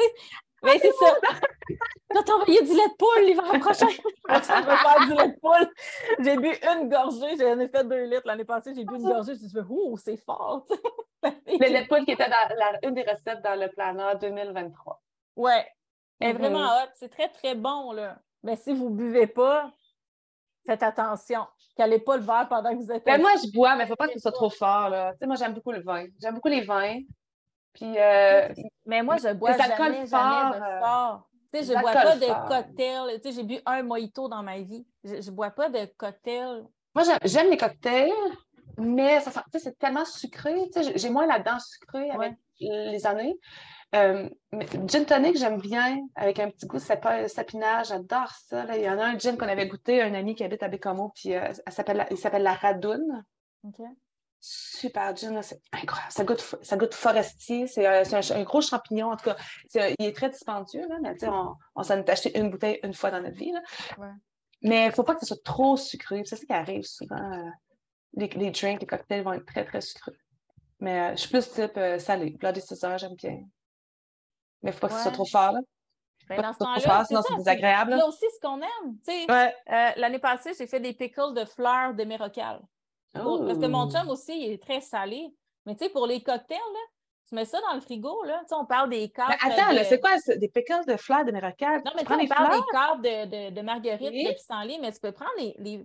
Ben, c'est ça. Je t'envoyer du lait de poule l'hiver prochain. je vais faire du lait de poule. J'ai bu une gorgée. J'en ai fait deux litres l'année passée. J'ai bu une gorgée. Je me suis dit, ouh, c'est fort. le lait de poule qui était dans la, une des recettes dans le planeur 2023. Ouais. Elle est vraiment mm-hmm. hot. C'est très, très bon. Là. Mais si vous ne buvez pas, faites attention. Calez pas le verre pendant que vous êtes. Ben, moi, je bois, mais il ne faut pas que ce soit trop fort. Là. Tu sais, moi, j'aime beaucoup le vin. J'aime beaucoup les vins. Puis, euh, mais moi, je bois jamais, jamais de euh, fort. Tu sais, je ne bois pas de cocktail. Tu sais, j'ai bu un mojito dans ma vie. Je ne bois pas de cocktail. Moi, j'aime les cocktails, mais ça, c'est tellement sucré. Tu sais, j'ai moins la dent sucrée avec les années. Euh, gin tonic, j'aime bien, avec un petit goût sapinage, j'adore ça. Là. Il y en a un gin qu'on avait goûté, un ami qui habite à Bécomo, puis euh, s'appelle, il s'appelle la Radoune. Super gin, c'est incroyable. Ça goûte, ça goûte forestier, c'est, euh, un, gros champignon, en tout cas. il est très dispendieux, là, mais on, on s'en est acheté une bouteille une fois dans notre vie. Là. Mais il ne faut pas que ce soit trop sucré. C'est ça qui arrive souvent. les, les, drinks, les cocktails vont être très, très sucrés. Mais je suis plus type salé. Bloody Caesar, j'aime bien. Mais il ne faut pas que ce soit trop fort. Là. Ben, dans ce Pas trop temps-là, fort, c'est sinon ça, c'est désagréable. Là aussi, ce qu'on aime. tu sais. Ouais. Euh, L'année passée, j'ai fait des pickles de fleurs de mérocale. Parce que mon chum aussi, il est très salé. Mais tu sais, pour les cocktails, là, tu mets ça dans le frigo, là. Tu sais, on parle des cartes. Mais attends, de... c'est quoi ça? des pickles de fleurs de mérocale? Non, mais tu on les parle fleurs? des cartes de, de, de marguerite, Oui. de pissenlit, mais tu peux prendre les, les,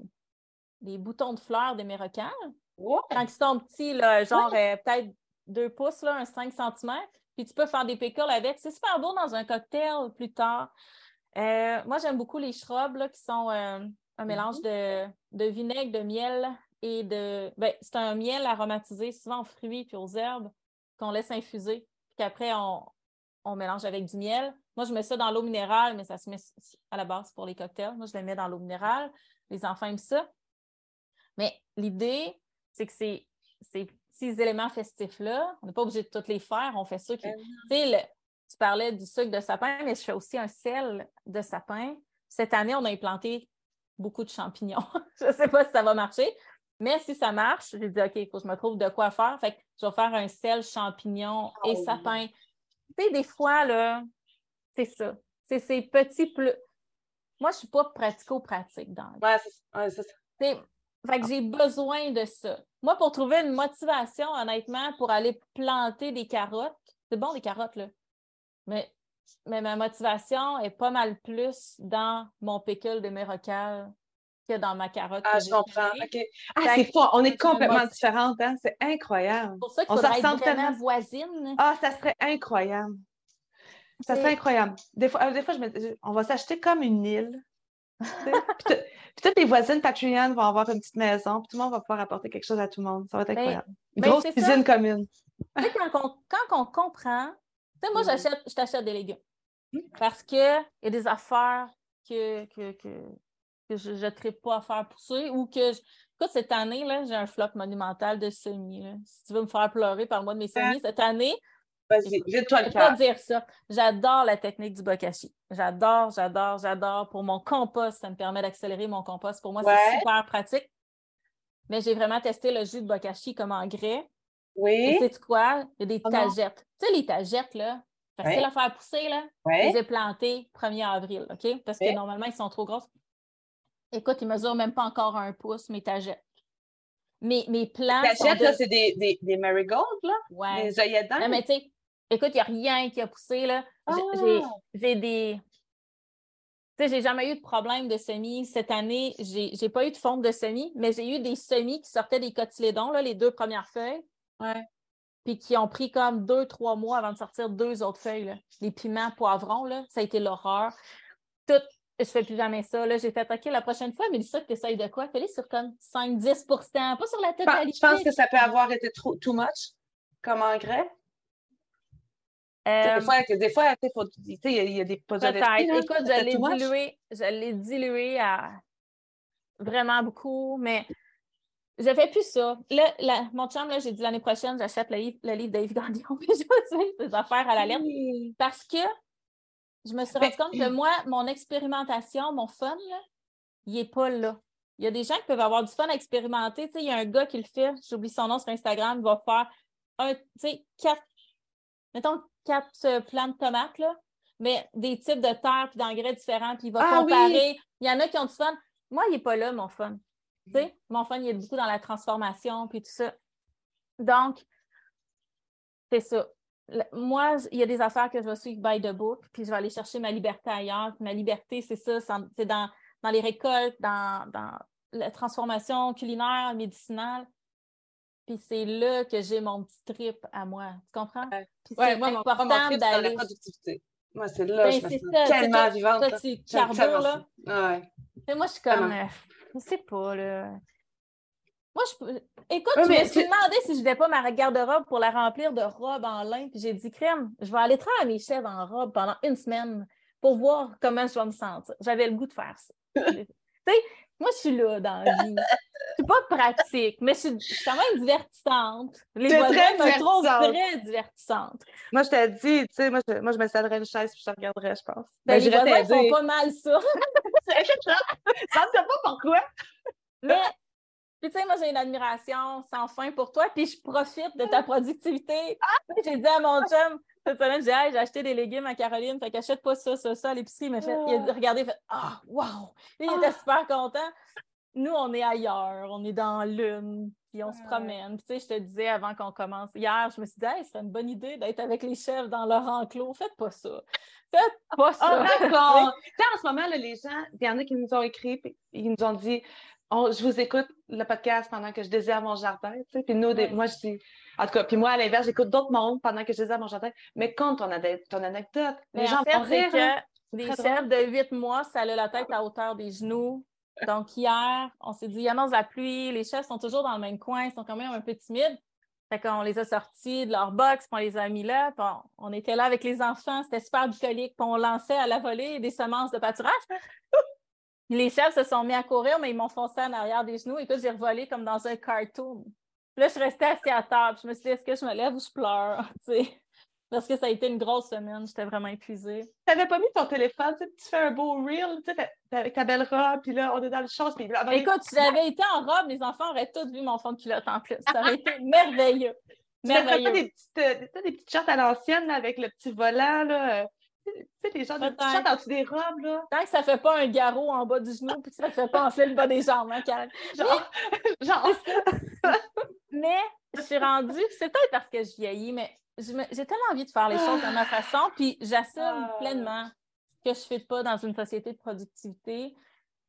les boutons de fleurs de mérocale. Ouais. Quand ils sont petits, là, genre euh, peut-être 2 pouces, là, un 5 cm, puis tu peux faire des pickles avec. C'est super beau dans un cocktail plus tard. Euh, moi, j'aime beaucoup les shrubs là, qui sont euh, un mélange de, de vinaigre, de miel et de. Ben, c'est un miel aromatisé, souvent aux fruits puis aux herbes, qu'on laisse infuser. Puis qu'après, on, on mélange avec du miel. Moi, je mets ça dans l'eau minérale, mais ça se met à la base pour les cocktails. Moi, je le mets dans l'eau minérale. Les enfants aiment ça. Mais l'idée, c'est que ces, ces éléments festifs-là, on n'est pas obligé de tous les faire. On fait ça qui. Ben Tu sais, le- tu parlais du sucre de sapin, mais je fais aussi un sel de sapin. Cette année, on a implanté beaucoup de champignons. je ne sais pas si ça va marcher, mais si ça marche, j'ai dit, OK, il faut que je me trouve de quoi faire. Fait que je vais faire un sel champignon et Oh. sapin. Tu sais, des fois, là, c'est ça. C'est ces petits plus. Moi, je ne suis pas pratico-pratique dans. Ouais, c'est ça. Fait que j'ai besoin de ça. Moi, pour trouver une motivation, honnêtement, pour aller planter des carottes, c'est bon des carottes, là. Mais, mais ma motivation est pas mal plus dans mon pickle de mérocale que dans ma carotte. Ah, je comprends. Ah, c'est fort. On est complètement différentes, hein? C'est incroyable. C'est pour ça qu'il On se faudrait être vraiment tellement. voisine. Ah, ça serait incroyable. Ça serait incroyable. Des fois, euh, des fois je me on va s'acheter comme une île. puis, puis toutes les voisines Patreon vont avoir une petite maison, puis tout le monde va pouvoir apporter quelque chose à tout le monde. Ça va être Ben, incroyable. Une ben, grosse c'est cuisine ça. commune. Tu sais, quand on, quand on comprend, tu sais, moi, Mhm. j'achète, je t'achète des légumes. Mhm. Parce qu'il y a des affaires que, que, que, que je ne tripe pas à faire pousser ou que. je- Écoute, cette année, là, j'ai un flop monumental de semis. là. Si tu veux me faire pleurer, parle-moi de mes semis. Cette année, Vas-y, vide-toi je le ne peux pas dire ça. J'adore la technique du bokashi. J'adore, j'adore, j'adore. Pour mon compost, ça me permet d'accélérer mon compost. Pour moi, Ouais. c'est super pratique. Mais j'ai vraiment testé le jus de bokashi comme engrais. Et Oui. sais-tu quoi? Il y a des Oh tagettes. Tu sais, les tagettes, là, facile à faire pousser, là. Je Ouais. les ai plantées 1er avril, OK? Parce que normalement, ils sont trop grosses. Écoute, ils mesurent même pas encore un pouce, mes tagettes. Mes, mes plants T'achètes, de... là, c'est des, des, des marigolds, là? Ouais. Des œillets Non, d'Inde? mais tu sais, écoute, il n'y a rien qui a poussé, là. J'ai- Ah! J'ai des... Tu sais, j'ai jamais eu de problème de semis. Cette année, j'ai j'ai pas eu de fonte de semis, mais j'ai eu des semis qui sortaient des cotylédons, là, les deux premières feuilles. Ouais. puis qui ont pris comme deux, trois mois avant de sortir deux autres feuilles. là. Les piments, poivrons, là, ça a été l'horreur. Tout, je fais plus jamais ça. Là. J'ai fait, OK, la prochaine fois, Mélissa, que tu essayes de quoi? Fais-les sur comme 5-10% pas sur la totalité. Je pense que ça peut avoir été trop too much comme engrais. Euh, Des fois, des fois, il y, a- il y a des Peut-être. Écoute, je l'ai dilué, je l'ai dilué à vraiment beaucoup, mais je fais plus ça. Là, la- mon chum, là, j'ai dit l'année prochaine, j'achète le livre, le livre d'Yves Gagnon, puis je vais ses affaires à la lettre. Parce que je me suis Ben, rendu compte que moi, mon expérimentation, mon fun, là, il n'est pas là. Il y a des gens qui peuvent avoir du fun à expérimenter. Tu sais, il y a un gars qui le fait, j'oublie son nom sur Instagram, il va faire un, tu sais, quatre, mettons quatre euh, plants de tomates, là, mais des types de terre et d'engrais différents, puis il va Ah oui! comparer. Il y en a qui ont du fun. Moi, il n'est pas là, mon fun. Tu sais, mon fun, il est beaucoup dans la transformation, puis tout ça. Donc, c'est ça. Moi, il y a des affaires que je vais suivre by the book, puis je vais aller chercher ma liberté ailleurs. Puis ma liberté, c'est ça, c'est dans, dans les récoltes, dans, dans la transformation culinaire, médicinale. Puis c'est là que j'ai mon petit trip à moi. Tu comprends? Puis Ouais, c'est moi, important mon trip, dans la d'aller. productivité. Moi, c'est là, Ben, je me sens tellement vivante. Toi, tu J'aime carbures, là. Ouais. Tu sais, moi, je suis comme. Euh, je sais pas, là. Moi, je peux- Écoute, je mais me suis demandé si je n'avais pas ma garde-robe pour la remplir de robes en lin. Puis j'ai dit, crème, je vais aller travailler à mes chefs en robe pendant une semaine pour voir comment je vais me sentir. J'avais le goût de faire ça. tu sais, moi, je suis là dans la vie. Je suis pas pratique, mais je suis, je suis quand même divertissante. Les voisins très me trouvent très divertissante. Moi, je t'ai dit, tu sais, moi, je, moi, je me une chaise puis je te regarderais, je pense. Ben, les j'irais voisins font t'aider. pas mal ça. C'est ça. Je ne sais pas pourquoi. Mais, puis tu sais, moi, j'ai une admiration sans fin pour toi, puis je profite de ta productivité. J'ai dit à mon chum, Cette semaine, j'ai dit, j'ai acheté des légumes à Caroline, fait qu'achète pas ça, ça, ça à l'épicerie. Il fait, il a regardé, il fait, ah, wow! il était ah. super content. Nous, on est ailleurs, on est dans l'une, puis on se promène. tu sais, je te disais avant qu'on commence, hier, je me suis dit, hey, c'est une bonne idée d'être avec les chefs dans leur enclos. Faites pas ça. Faites pas oh, ça. Oh, d'accord. tu sais, en ce moment, là, les gens, il y en a qui nous ont écrit, puis ils nous ont dit, je vous écoute le podcast pendant que je désire mon jardin. Tu sais, puis nous, moi, je dis, en tout cas, puis moi, à l'inverse, j'écoute d'autres mondes pendant que je désire mon jardin. Mais compte ton, ton anecdote. Les gens en fait, c'est que des chefs de 8 mois, ça a la tête à hauteur des genoux. Donc, hier, on s'est dit, il y annonce la pluie, les chefs sont toujours dans le même coin, ils sont quand même un peu timides. Fait qu'on les a sortis de leur box, puis on les a mis là. on, était là avec les enfants, c'était super bucolique, puis on lançait à la volée des semences de pâturage. Les chefs se sont mis à courir, mais ils m'ont foncé en arrière des genoux. Écoute, j'ai revolé comme dans un cartoon. Puis là, je restais assis à table. Je me suis dit, est-ce que je me lève ou je pleure? Parce que ça a été une grosse semaine, j'étais vraiment épuisée. Tu n'avais pas mis ton téléphone, tu fais un beau reel, tu sais, avec ta belle robe, puis là, on est dans le champ. Puis Écoute, si j'avais été en robe, les enfants auraient tous vu mon fond de culotte en plus. Ça aurait été merveilleux. Merveilleux. Tu des petites, euh, des petites shorts à l'ancienne, avec le petit volant, là. Tu sais, les gens, petites shorts en dessous des robes, là. Tant que ça fait pas un garrot en bas du genou, puis que ça fait pas enfler le bas des jambes, hein, Karen. Genre, genre. mais je suis rendue, c'est peut-être parce que je vieillis, mais j'ai tellement envie de faire les choses de ma façon, puis j'assume ah. pleinement que je ne fais pas dans une société de productivité,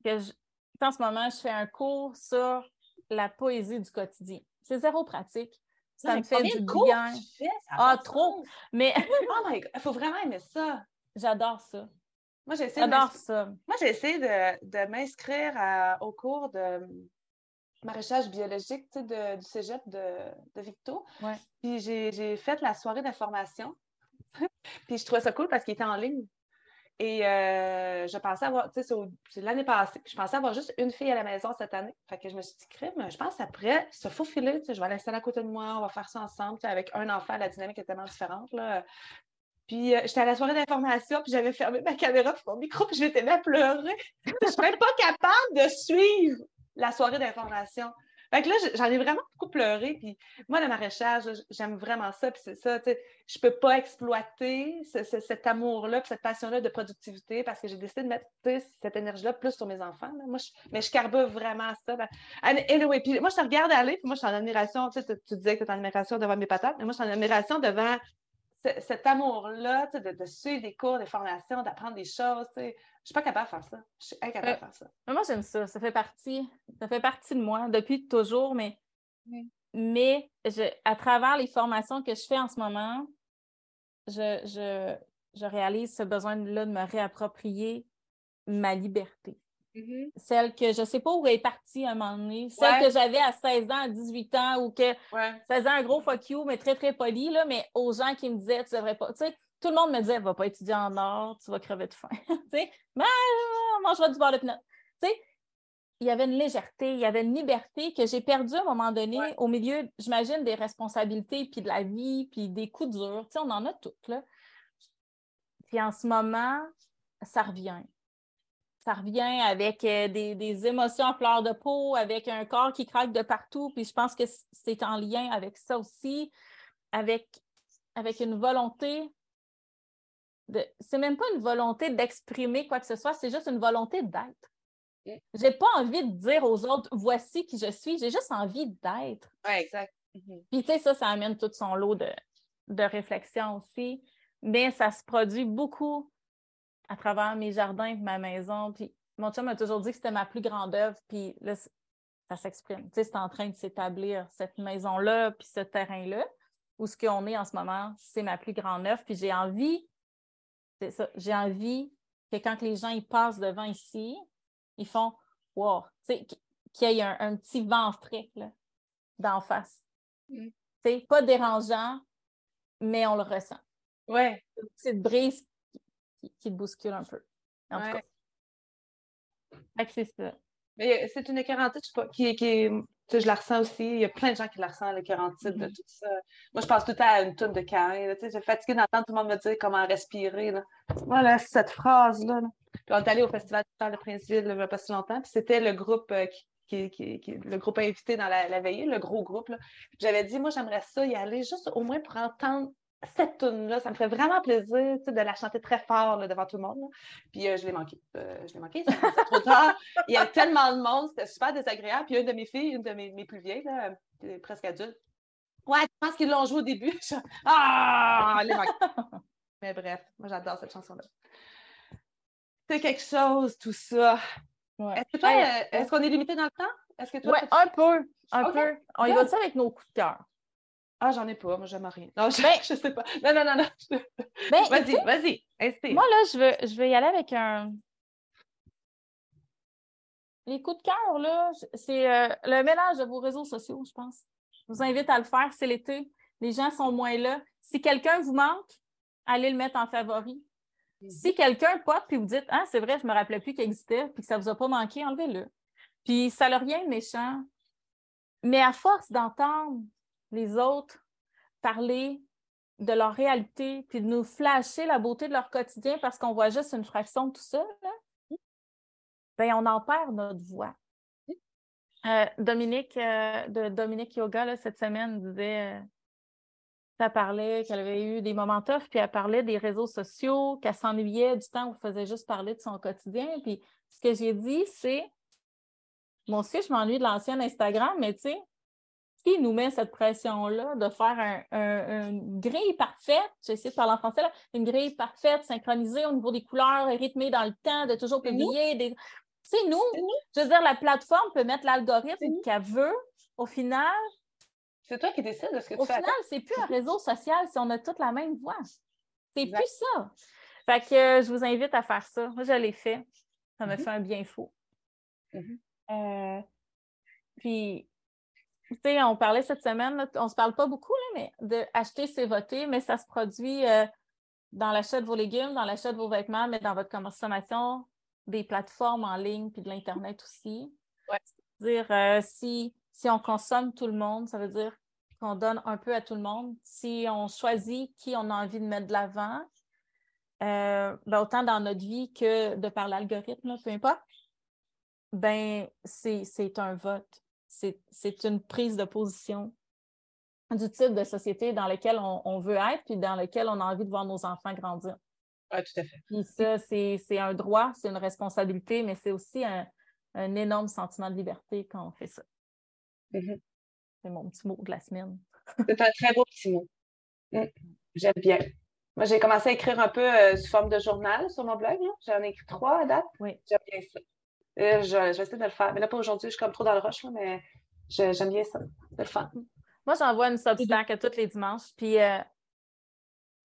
que je, en ce moment, je fais un cours sur la poésie du quotidien. C'est zéro pratique. Ça me fait du bien. ah, trop! Mais. oh my God, il faut vraiment aimer ça. J'adore ça. Moi, j'essaie J'adore ça. Moi, j'ai essayé de, de m'inscrire au cours de maraîchage biologique de, du cégep de, de Victo. Puis j'ai fait la soirée d'information. puis je trouvais ça cool parce qu'il était en ligne. Et euh, je pensais avoir, tu sais, c'est l'année passée, je pensais avoir juste une fille à la maison cette année. Fait que je me suis dit, crime, je pense après, se faufiler, tu sais, je vais l'installer à côté de moi, on va faire ça ensemble, avec un enfant, la dynamique est tellement différente, là. Puis euh, j'étais à la soirée d'information, puis j'avais fermé ma caméra puis mon micro, puis j'étais là à pleurer. je suis même pas capable de suivre la soirée d'information. Fait que là, j'en ai vraiment beaucoup pleuré. Puis moi, le maraîchage, j'aime vraiment ça. Puis c'est ça, tu sais, je peux pas exploiter cet amour-là, cette passion-là de productivité parce que j'ai décidé de mettre cette énergie-là plus sur mes enfants. Moi, mais je carbure vraiment ça. Ben, anyway, puis moi, je te regarde aller, puis moi, je suis en admiration. Tu, tu disais que tu es en admiration devant mes patates, mais moi, je suis en admiration devant cet amour-là, de, de, suivre des cours, des formations, d'apprendre des choses. Je ne suis pas capable de faire ça. Je suis incapable de faire ça. Moi, j'aime ça. Ça fait partie. Ça fait partie de moi depuis toujours, mais, mais à travers les formations que je fais en ce moment, je, je, je réalise ce besoin-là de me réapproprier ma liberté. Mm-hmm. Celle que je ne sais pas où elle est partie à un moment donné. Celle que j'avais à 16 ans, à 18 ans, ou que ça faisait un gros fuck you, mais très, très poli, là, mais aux gens qui me disaient, tu devrais pas. Tu sais, tout le monde me disait, va pas étudier en or, tu vas crever de faim. tu sais, mais on mangera du beurre de pinot. Tu sais, il y avait une légèreté, il y avait une liberté que j'ai perdue à un moment donné au milieu, j'imagine, des responsabilités, puis de la vie, puis des coups durs. Tu sais, on en a toutes, là. Puis en ce moment, ça revient ça revient avec euh, des, émotions à fleur de peau, avec un corps qui craque de partout. Puis je pense que c'est en lien avec ça aussi, avec, avec une volonté de. C'est même pas une volonté d'exprimer quoi que ce soit, c'est juste une volonté d'être. Mm. J'ai pas envie de dire aux autres voici qui je suis, j'ai juste envie d'être. Oui, exact. Mm-hmm. Puis tu sais, ça, ça amène tout son lot de, de réflexion aussi. Mais ça se produit beaucoup à travers mes jardins et ma maison. Puis mon chum m'a toujours dit que c'était ma plus grande œuvre. Puis là, ça s'exprime. Tu sais, c'est en train de s'établir, cette maison-là, puis ce terrain-là, où ce qu'on est en ce moment, c'est ma plus grande œuvre. Puis j'ai envie, c'est ça, j'ai envie que quand les gens ils passent devant ici, ils font Wow, tu sais, qu'il y ait un, petit vent frais là, d'en face. Mm. C'est pas dérangeant, mais on le ressent. Ouais. Une petite brise qui, te bouscule un peu. En tout cas. c'est ça. Mais c'est une écarantite qui, qui tu sais, je la ressens aussi. Il y a plein de gens qui la ressentent, l'écarantite de mm-hmm. tout ça. Moi, je pense tout le temps à une tonne de carré. Tu sais, j'ai fatiguée d'entendre tout le monde me dire comment respirer. Là. Voilà, cette phrase-là. Puis on est allé au Festival de Princeville il n'y a pas si longtemps. Puis c'était le groupe euh, qui, qui, qui, le groupe invité dans la, veillée, le gros groupe. J'avais dit, moi, j'aimerais ça y aller juste au moins pour entendre cette tune-là, ça me ferait vraiment plaisir de la chanter très fort devant tout le monde. Puis euh, je l'ai manqué. Euh, je l'ai manqué, c'était trop tard. Il y a tellement de monde, c'était super désagréable. Puis une de mes filles, une de mes, mes plus vieilles, là, presque adulte, ouais, je pense qu'ils l'ont joué au début. ah, elle manqué. Mais bref, moi j'adore cette chanson-là. C'est quelque chose, tout ça. Est-ce que euh, est-ce qu'on est limité dans le temps? Est-ce que toi, ouais, un peu. Un peu. On y va ça avec nos coups de cœur? Ah, j'en ai pas, moi, j'aime rien. Non, je, ben, je sais pas. Non, non, non, non. Ben, vas-y, vas-y, Moi, là, je veux, je veux y aller avec un. Les coups de cœur, là, c'est euh, le mélange de vos réseaux sociaux, je pense. Je vous invite à le faire, c'est l'été. Les gens sont moins là. Si quelqu'un vous manque, allez le mettre en favori. Mhm. Si quelqu'un pote puis vous dites Ah, c'est vrai, je ne me rappelais plus qu'il existait, puis que ça ne vous a pas manqué, enlevez-le. Puis ça n'a rien de méchant. Mais à force d'entendre les autres parler de leur réalité, puis de nous flasher la beauté de leur quotidien parce qu'on voit juste une fraction de tout ça, bien, on en perd notre voix. Euh, Dominique, euh, de Dominique Yoga, cette semaine, disait, ça euh, parlait qu'elle avait eu des moments tough, puis elle parlait des réseaux sociaux, qu'elle s'ennuyait du temps où elle faisait juste parler de son quotidien. Puis ce que j'ai dit, c'est, moi aussi, je m'ennuie de l'ancien Instagram, mais tu sais, qui nous met cette pression-là de faire une grille parfaite, j'essaie de parler en français, là, une grille parfaite, synchronisée au niveau des couleurs, rythmée dans le temps, de toujours publier des. C'est nous. Je veux dire, la plateforme peut mettre l'algorithme qu'elle veut. Au final. C'est toi qui décides de ce que tu fais. Au final, c'est plus un réseau social si on a toute la même voix. C'est plus ça. Fait que euh, je vous invite à faire ça. Moi, je l'ai fait. Ça me mm-hmm. fait un bien fou. Mm-hmm. Euh, puis, on parlait cette semaine, on ne se parle pas beaucoup, mais d'acheter, c'est voter, mais ça se produit euh, dans l'achat de vos légumes, dans l'achat de vos vêtements, mais dans votre consommation des plateformes en ligne puis de l'Internet aussi. C'est-à-dire, euh, si, si on consomme tout le monde, ça veut dire qu'on donne un peu à tout le monde. Si on choisit qui on a envie de mettre de l'avant, euh, ben, autant dans notre vie que de par l'algorithme, peu importe, ben c'est un vote c'est une prise de position du type de société dans lequel on, veut être puis dans lequel on a envie de voir nos enfants grandir. Oui, tout à fait. Puis ça, c'est un droit, c'est une responsabilité, mais c'est aussi un, énorme sentiment de liberté quand on fait ça. Mm-hmm. C'est mon petit mot de la semaine. c'est un très beau petit mot. Mm. J'aime bien. Moi, j'ai commencé à écrire un peu euh, sous forme de journal sur mon blog. J'en ai écrit trois à date. Oui. J'aime bien ça. Euh, je, vais essayer de le faire. Mais là, pas aujourd'hui, je suis comme trop dans le rush, mais j'aime bien ça, de le faire. Moi, j'envoie une Substack à tous les dimanches, puis euh,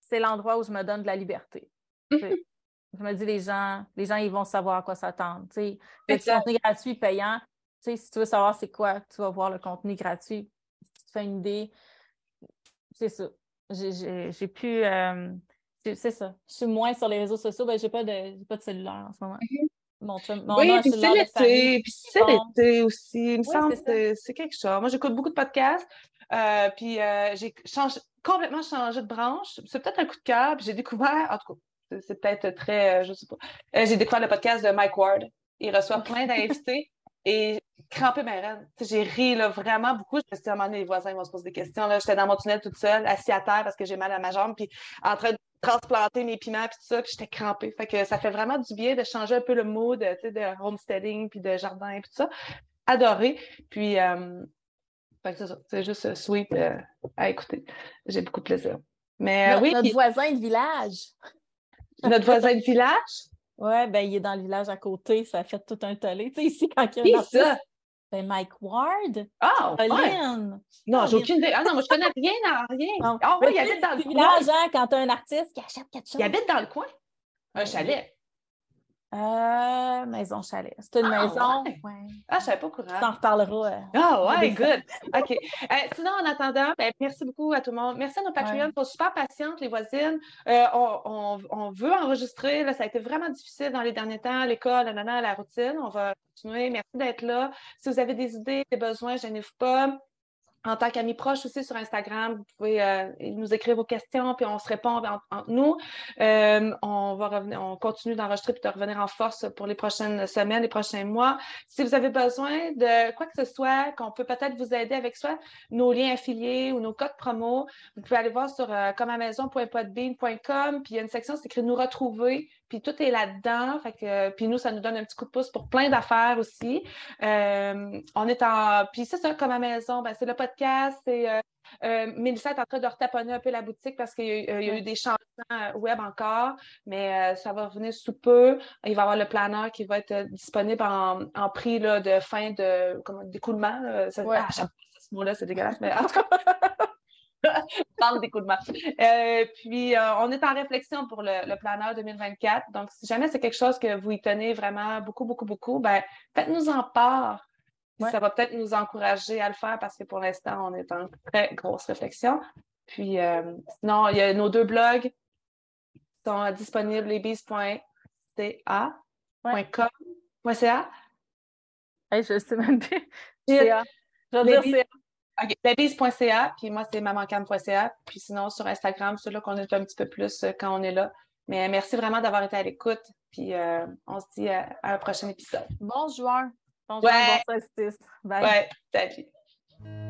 c'est l'endroit où je me donne de la liberté. je me dis, les gens, les gens, ils vont savoir à quoi s'attendre. Le contenu gratuit payant, si tu veux savoir c'est quoi, tu vas voir le contenu gratuit. Si tu fais une idée, c'est ça. J'ai pu. Euh, c'est ça. Je suis moins sur les réseaux sociaux, ben, j'ai pas de, pas de cellulaire en ce moment. Mm-hmm oui, puis c'est l'été, puis c'est l'été aussi. Il me semble que c'est quelque chose. Moi, j'écoute beaucoup de podcasts, euh, puis euh, j'ai complètement changé de branche. C'est peut-être un coup de cœur, puis j'ai découvert, en tout cas, c'est peut-être très, euh, je sais pas, j'ai découvert le podcast de Mike Ward. Il reçoit plein d'invités et crampé ma reine. J'ai ri là, vraiment beaucoup. Je me suis dit, à un moment donné, les voisins vont se poser des questions. J'étais dans mon tunnel toute seule, assis à terre parce que j'ai mal à ma jambe, puis en train de transplanter mes piments puis tout ça, puis j'étais crampée. Fait que ça fait vraiment du bien de changer un peu le mood de homesteading puis de jardin et tout ça. Adoré. Puis euh, c'est juste euh, sweet euh, à écouter. J'ai beaucoup de plaisir. Mais oui. Notre voisin de village. Notre voisin de village? Oui, ben il est dans le village à côté, ça fait tout un tollé. Tu sais, ici, quand il y a un ça? Ben, Mike Ward. Ah, oh, Non, j'ai aucune idée. Ah non, moi, je connais rien à rien. Ah oui, il habite dans le coin. village, hein, quand tu as un artiste qui achète quelque chose. Il habite dans le coin. Un chalet. Euh, maison chalet. C'est une ah, maison. Ouais. Ah, je ne savais pas au courant. Tu en reparleras. Euh, ah, ouais, good. OK. Euh, sinon, en attendant, ben, merci beaucoup à tout le monde. Merci à nos Patreons. Ouais. sont super patientes, les voisines. Euh, on, on, on, veut enregistrer. Là, ça a été vraiment difficile dans les derniers temps, l'école, la, la, la routine. On va continuer. Merci d'être là. Si vous avez des idées, des besoins, gênez-vous pas. En tant qu'amis proches aussi sur Instagram. Vous pouvez euh, nous écrire vos questions, puis on se répond entre, nous. Euh, on va revenir, on continue d'enregistrer puis de revenir en force pour les prochaines semaines, les prochains mois. Si vous avez besoin de quoi que ce soit, qu'on peut peut-être vous aider avec soit nos liens affiliés ou nos codes promo, vous pouvez aller voir sur euh, comamaison.podbean.com, puis il y a une section, c'est écrit Nous retrouver. Puis tout est là-dedans. Fait que, puis nous, ça nous donne un petit coup de pouce pour plein d'affaires aussi. Euh, on est en. Puis c'est ça, comme à maison, ben, c'est le podcast. C'est, euh, euh, Mélissa est en train de retaponner un peu la boutique parce qu'il y, a eu des changements web encore, mais ça va revenir sous peu. Il va y avoir le planeur qui va être disponible en, prix là, de fin de comment, d'écoulement. Ça, ouais. ah, ce mot-là, c'est dégueulasse, mais en tout cas. Parle d'écoulement. Euh, puis, euh, on est en réflexion pour le, le, planeur 2024. Donc, si jamais c'est quelque chose que vous y tenez vraiment beaucoup, beaucoup, beaucoup, ben, faites-nous en part. Ça va peut-être nous encourager à le faire parce que pour l'instant, on est en très grosse réflexion. Puis, euh, sinon, il y a nos deux blogs qui sont disponibles, lesbies.ca.com.ca. Hey, je sais même plus. Je veux dire, OK. Babies.ca, puis moi, c'est mamancam.ca. Puis sinon, sur Instagram, c'est là qu'on est un petit peu plus euh, quand on est là. Mais merci vraiment d'avoir été à l'écoute. Puis euh, on se dit à, un prochain épisode. Bon joueur. Bon joueur, bon solstice. Bye. Ouais, salut.